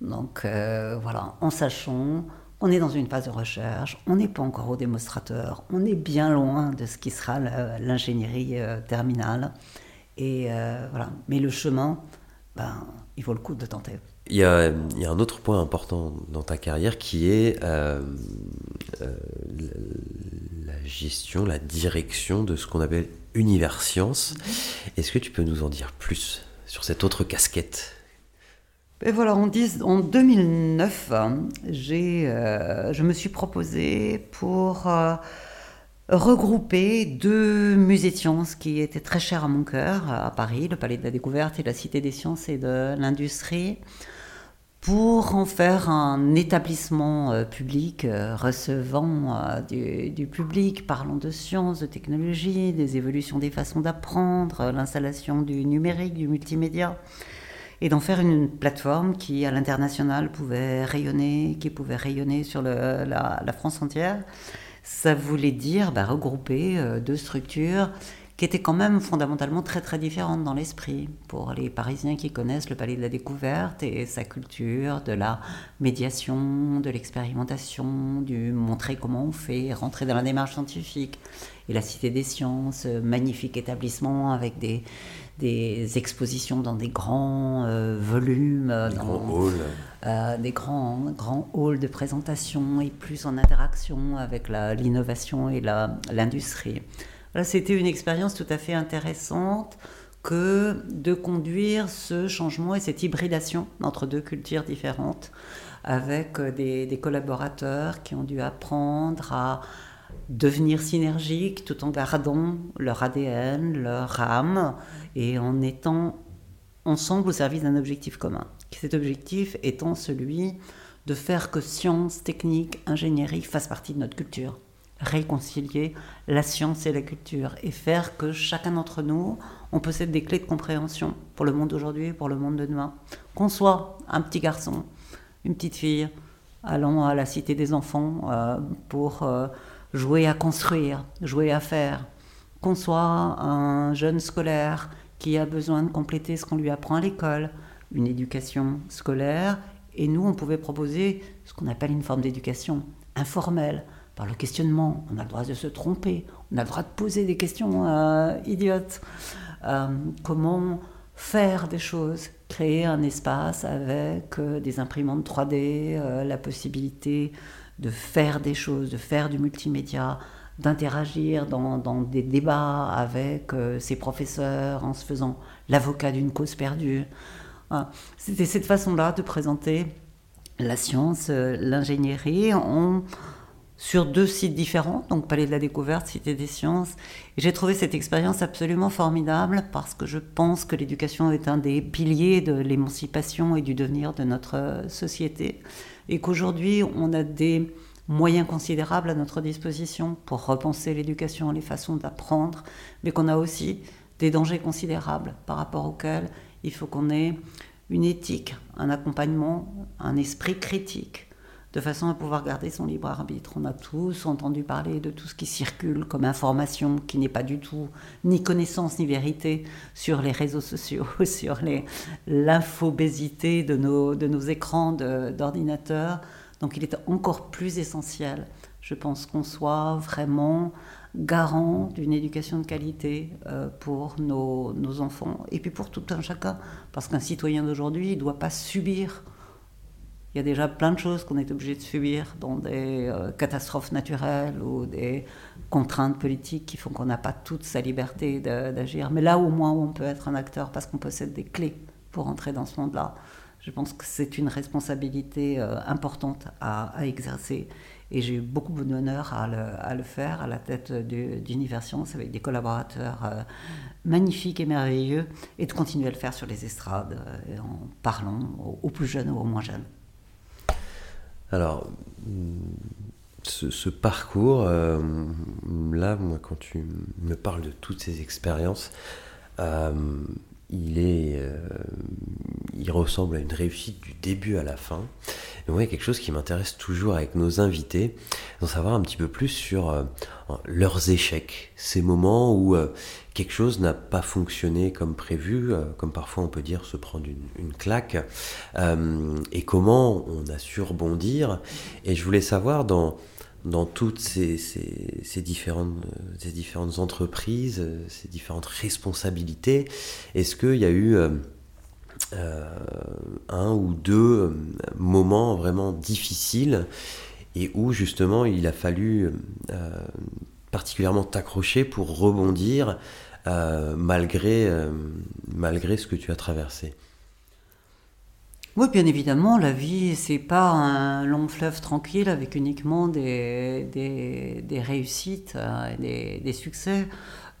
Donc euh, voilà, en sachant, on est dans une phase de recherche, on n'est pas encore au démonstrateur, on est bien loin de ce qui sera l'ingénierie terminale. Et voilà. Mais le chemin, ben, il vaut le coup de tenter. Il y, a, il y a un autre point important dans ta carrière qui est euh, euh, la gestion, la direction de ce qu'on appelle Univers Science. Est-ce que tu peux nous en dire plus sur cette autre casquette? Et ben voilà, en, en 2009, j'ai, euh, je me suis proposé pour regrouper deux musées de sciences qui étaient très chers à mon cœur, à Paris, le Palais de la Découverte et la Cité des Sciences et de l'Industrie, pour en faire un établissement euh, public euh, recevant euh, du, public, parlant de sciences, de technologie, des évolutions des façons d'apprendre, l'installation du numérique, du multimédia, et d'en faire une plateforme qui, à l'international, pouvait rayonner, qui pouvait rayonner sur la France entière ça voulait dire bah, regrouper euh, deux structures qui étaient quand même fondamentalement très très différentes dans l'esprit. Pour les Parisiens qui connaissent le Palais de la Découverte et sa culture, de la médiation, de l'expérimentation, du montrer comment on fait, rentrer dans la démarche scientifique. Et la Cité des Sciences, euh, magnifique établissement avec des, des expositions dans des grands euh, volumes, des grands halls, euh, des grands, grands halls de présentation et plus en interaction avec l'innovation et l'industrie. Voilà, C'était une expérience tout à fait intéressante que de conduire ce changement et cette hybridation entre deux cultures différentes avec des, des collaborateurs qui ont dû apprendre à devenir synergiques tout en gardant leur ADN, leur âme et en étant ensemble au service d'un objectif commun. Cet objectif étant celui de faire que science, technique, ingénierie fassent partie de notre culture. Réconcilier la science et la culture et faire que chacun d'entre nous, on possède des clés de compréhension pour le monde d'aujourd'hui et pour le monde de demain. Qu'on soit un petit garçon, une petite fille, allant à la cité des enfants euh, pour euh, jouer à construire, jouer à faire, qu'on soit un jeune scolaire qui a besoin de compléter ce qu'on lui apprend à l'école, une éducation scolaire, et nous, on pouvait proposer ce qu'on appelle une forme d'éducation informelle, par le questionnement. On a le droit de se tromper, on a le droit de poser des questions euh, idiotes. Euh, comment faire des choses, créer un espace avec euh, des imprimantes 3D, la possibilité de faire des choses, de faire du multimédia, d'interagir dans, des débats avec euh, ses professeurs en se faisant l'avocat d'une cause perdue. C'était cette façon-là de présenter la science, euh, l'ingénierie sur deux sites différents, donc Palais de la Découverte, Cité des Sciences. J'ai trouvé cette expérience absolument formidable parce que je pense que l'éducation est un des piliers de l'émancipation et du devenir de notre société et qu'aujourd'hui on a des moyens considérables à notre disposition pour repenser l'éducation, les façons d'apprendre, mais qu'on a aussi des dangers considérables par rapport auxquels il faut qu'on ait une éthique, un accompagnement, un esprit critique, de façon à pouvoir garder son libre arbitre. On a tous entendu parler de tout ce qui circule comme information, qui n'est pas du tout ni connaissance ni vérité sur les réseaux sociaux, <laughs> sur l'infobésité de nos, de nos écrans d'ordinateur. Donc il est encore plus essentiel, je pense, qu'on soit vraiment garant d'une éducation de qualité euh, pour nos, enfants et puis pour tout un chacun. Parce qu'un citoyen d'aujourd'hui ne doit pas subir. Il y a déjà plein de choses qu'on est obligé de subir dans des euh, catastrophes naturelles ou des contraintes politiques qui font qu'on n'a pas toute sa liberté d'agir. Mais là, au moins, on peut être un acteur parce qu'on possède des clés pour entrer dans ce monde-là. Je pense que c'est une responsabilité euh, importante à, exercer. Et j'ai eu beaucoup d'honneur à le, à le faire à la tête d'Univers Science avec des collaborateurs euh, magnifiques et merveilleux et de continuer à le faire sur les estrades euh, en parlant aux, plus jeunes ou aux moins jeunes. Alors, ce, parcours, là, moi, quand tu me parles de toutes ces expériences, il est, il ressemble à une réussite du début à la fin. Et moi, il y a quelque chose qui m'intéresse toujours avec nos invités, d'en savoir un petit peu plus sur euh, leurs échecs, ces moments où euh, quelque chose n'a pas fonctionné comme prévu, euh, comme parfois on peut dire se prendre une, claque, et comment on a su rebondir. Et je voulais savoir dans dans toutes ces, différentes, entreprises, ces différentes responsabilités, est-ce qu'il y a eu euh, un ou deux euh, moments vraiment difficiles et où justement il a fallu euh, particulièrement t'accrocher pour rebondir malgré, malgré ce que tu as traversé? Oui, bien évidemment, la vie, c'est pas un long fleuve tranquille avec uniquement des, des, réussites et des, des, succès.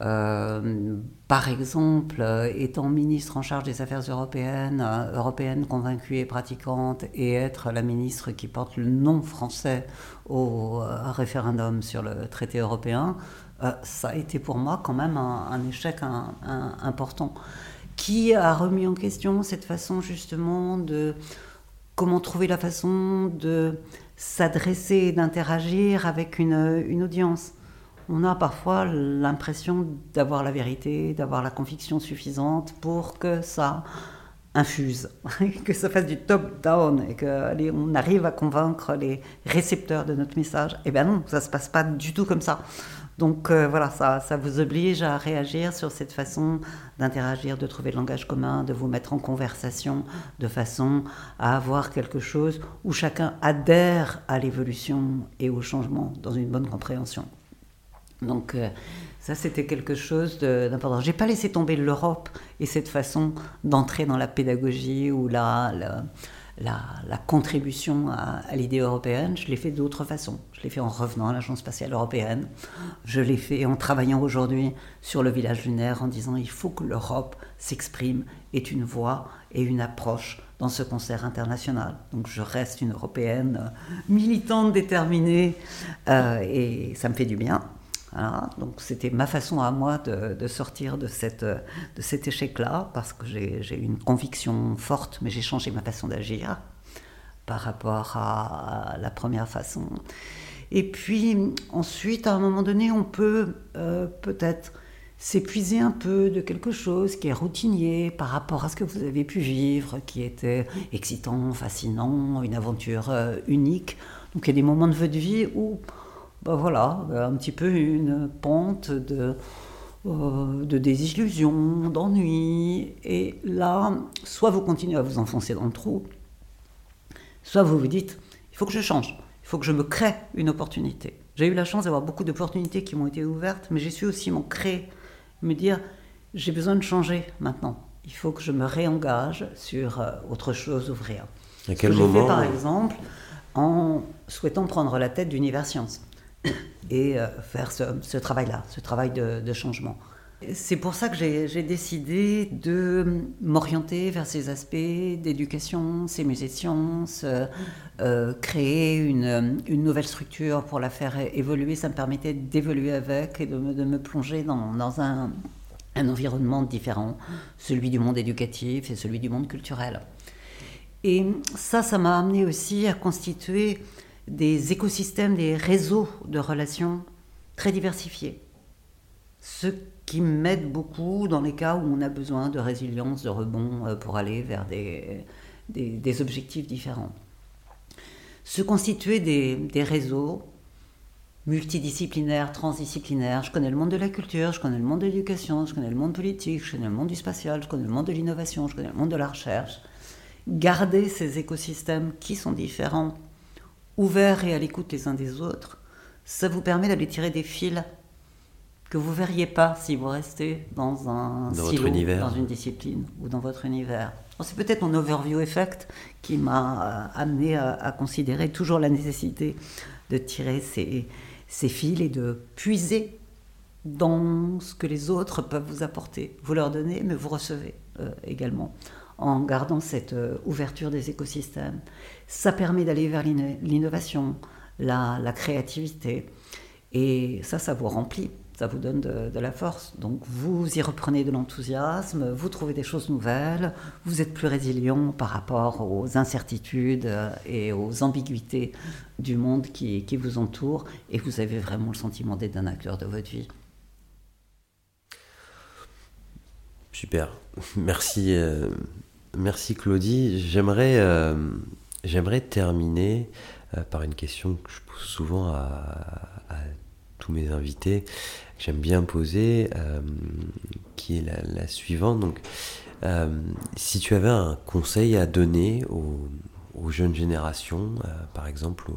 Euh, par exemple, euh, étant ministre en charge des affaires européennes, euh, européenne convaincue et pratiquante, et être la ministre qui porte le nom français au référendum sur le traité européen, ça a été pour moi quand même un, échec important, qui a remis en question cette façon justement de comment trouver la façon de s'adresser d'interagir avec une audience on a parfois l'impression d'avoir la vérité, d'avoir la conviction suffisante pour que ça infuse, <laughs> que ça fasse du top-down et qu'on arrive à convaincre les récepteurs de notre message. Eh bien non, ça ne se passe pas du tout comme ça. Donc euh, voilà, ça, vous oblige à réagir sur cette façon d'interagir, de trouver le langage commun, de vous mettre en conversation de façon à avoir quelque chose où chacun adhère à l'évolution et au changement dans une bonne compréhension. Donc euh, ça, c'était quelque chose d'important. J'ai pas laissé tomber l'Europe et cette façon d'entrer dans la pédagogie ou la, la, contribution à, l'idée européenne. Je l'ai fait d'autres façons. Je l'ai fait en revenant à l'Agence spatiale européenne. Je l'ai fait en travaillant aujourd'hui sur le village lunaire en disant il faut que l'Europe s'exprime, ait une voix et une approche dans ce concert international. Donc je reste une européenne euh, militante, déterminée, euh, et ça me fait du bien donc c'était ma façon à moi de, sortir de, cette, de cet échec-là, parce que j'ai une conviction forte, mais j'ai changé ma façon d'agir par rapport à, la première façon. Et puis ensuite, à un moment donné, on peut euh, peut-être s'épuiser un peu de quelque chose qui est routinier par rapport à ce que vous avez pu vivre, qui était excitant, fascinant, une aventure euh, unique. Donc il y a des moments de votre vie où ben voilà, un petit peu une pente de, euh, de désillusion, d'ennui. Et là, soit vous continuez à vous enfoncer dans le trou, soit vous vous dites, il faut que je change, il faut que je me crée une opportunité. J'ai eu la chance d'avoir beaucoup d'opportunités qui m'ont été ouvertes, mais j'ai su aussi m'en créer, me dire, j'ai besoin de changer maintenant. Il faut que je me réengage sur euh, autre chose, ouvrir. À quel moment fait, par exemple, en souhaitant prendre la tête d'Univers Science et euh, faire ce, travail-là, ce travail de, changement. C'est pour ça que j'ai décidé de m'orienter vers ces aspects d'éducation, ces musées de sciences, euh, euh, créer une, nouvelle structure pour la faire évoluer. Ça me permettait d'évoluer avec et de me, plonger dans, un, un, environnement différent, celui du monde éducatif et celui du monde culturel. Et ça, ça m'a amené aussi à constituer des écosystèmes, des réseaux de relations très diversifiés. Ce qui m'aide beaucoup dans les cas où on a besoin de résilience, de rebond euh, pour aller vers des, des, objectifs différents. Se constituer des, des réseaux multidisciplinaires, transdisciplinaires. Je connais le monde de la culture, je connais le monde de l'éducation, je connais le monde politique, je connais le monde du spatial, je connais le monde de l'innovation, je connais le monde de la recherche. Garder ces écosystèmes qui sont différents ouverts et à l'écoute les uns des autres, ça vous permet d'aller tirer des fils que vous verriez pas si vous restez dans un silo, dans une discipline ou dans votre univers. C'est peut-être mon overview effect qui m'a euh, amené à, considérer toujours la nécessité de tirer ces, ces fils et de puiser dans ce que les autres peuvent vous apporter. Vous leur donnez, mais vous recevez euh, également en gardant cette euh, ouverture des écosystèmes. Ça permet d'aller vers l'innovation, la, créativité. Et ça, ça vous remplit ça vous donne de, la force. Donc vous y reprenez de l'enthousiasme, vous trouvez des choses nouvelles, vous êtes plus résilient par rapport aux incertitudes et aux ambiguïtés du monde qui, qui vous entoure, et vous avez vraiment le sentiment d'être un acteur de votre vie. Super, merci, euh, merci Claudie. J'aimerais, euh, j'aimerais terminer euh, par une question que je pose souvent à, tous mes invités j'aime bien poser, euh, qui est la, suivante. Donc, si tu avais un conseil à donner aux, jeunes générations, par exemple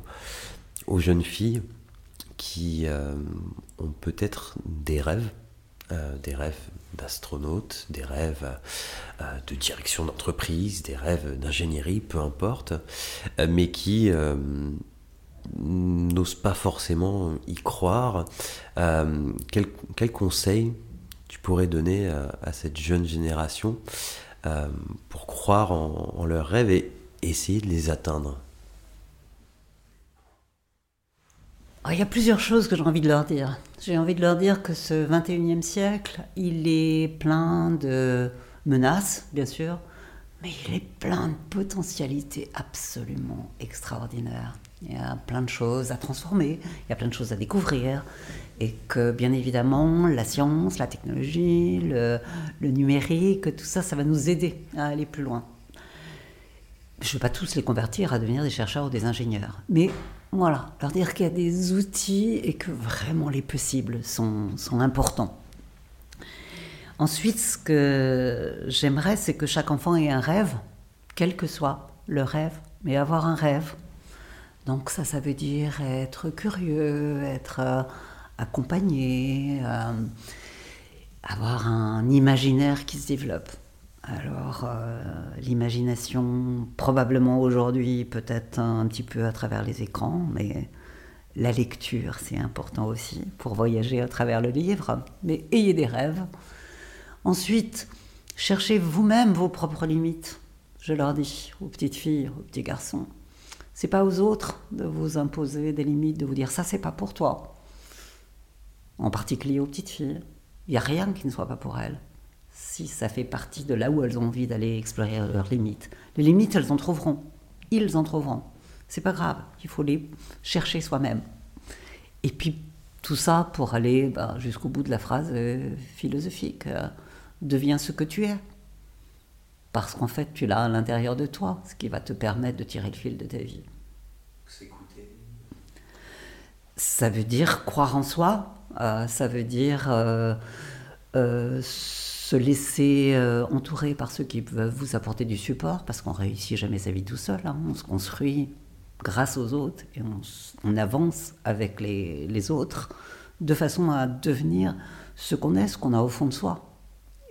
aux, jeunes filles qui ont peut-être des rêves, des rêves d'astronaute, des rêves de direction d'entreprise, des rêves d'ingénierie, peu importe, mais qui n'osent pas forcément y croire. Euh, quel, conseil tu pourrais donner à, cette jeune génération euh, pour croire en, leurs rêves et essayer de les atteindre ah, Il y a plusieurs choses que j'ai envie de leur dire. J'ai envie de leur dire que ce 21e siècle, il est plein de menaces, bien sûr, mais il est plein de potentialités absolument extraordinaires. Il y a plein de choses à transformer, il y a plein de choses à découvrir, et que bien évidemment, la science, la technologie, le, numérique, tout ça, ça va nous aider à aller plus loin. Je ne vais pas tous les convertir à devenir des chercheurs ou des ingénieurs, mais voilà, leur dire qu'il y a des outils et que vraiment les possibles sont, sont importants. Ensuite, ce que j'aimerais, c'est que chaque enfant ait un rêve, quel que soit le rêve, mais avoir un rêve, donc ça, ça veut dire être curieux, être euh, accompagné, euh, avoir un imaginaire qui se développe. Alors euh, l'imagination, probablement aujourd'hui, peut-être un petit peu à travers les écrans, mais la lecture, c'est important aussi pour voyager à travers le livre. Mais ayez des rêves. Ensuite, cherchez vous-même vos propres limites. Je leur dis aux petites filles, aux petits garçons. C'est pas aux autres de vous imposer des limites, de vous dire ça c'est pas pour toi. En particulier aux petites filles. Il n'y a rien qui ne soit pas pour elles. Si ça fait partie de là où elles ont envie d'aller explorer leurs limites. Les limites, elles en trouveront. Ils en trouveront. C'est pas grave. Il faut les chercher soi-même. Et puis tout ça pour aller bah, jusqu'au bout de la phrase euh, philosophique. Euh, deviens ce que tu es parce qu'en fait, tu l'as à l'intérieur de toi, ce qui va te permettre de tirer le fil de ta vie. S'écouter. Ça veut dire croire en soi, euh, ça veut dire se laisser entourer par ceux qui peuvent vous apporter du support, parce qu'on réussit jamais sa vie tout seul, hein. on se construit grâce aux autres et on, avance avec les, les autres de façon à devenir ce qu'on est, ce qu'on a au fond de soi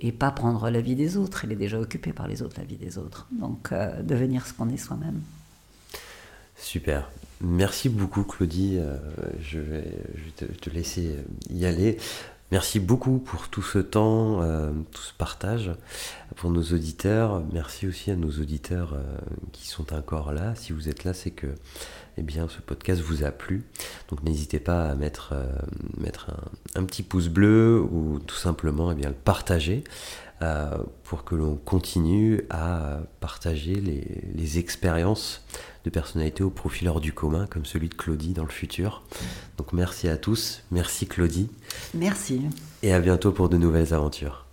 et pas prendre la vie des autres. Il est déjà occupé par les autres, la vie des autres. Donc, euh, devenir ce qu'on est soi-même. Super. Merci beaucoup, Claudie. Euh, je vais, te, laisser y aller. Merci beaucoup pour tout ce temps, euh, tout ce partage pour nos auditeurs. Merci aussi à nos auditeurs qui sont encore là. Si vous êtes là, c'est que eh bien, ce podcast vous a plu. Donc n'hésitez pas à mettre, euh, mettre un, petit pouce bleu ou tout simplement eh bien, le partager euh, pour que l'on continue à partager les, les, expériences de personnalités au profil hors du commun, comme celui de Claudie dans le futur. Donc merci à tous. Merci Claudie. Merci. Et à bientôt pour de nouvelles aventures.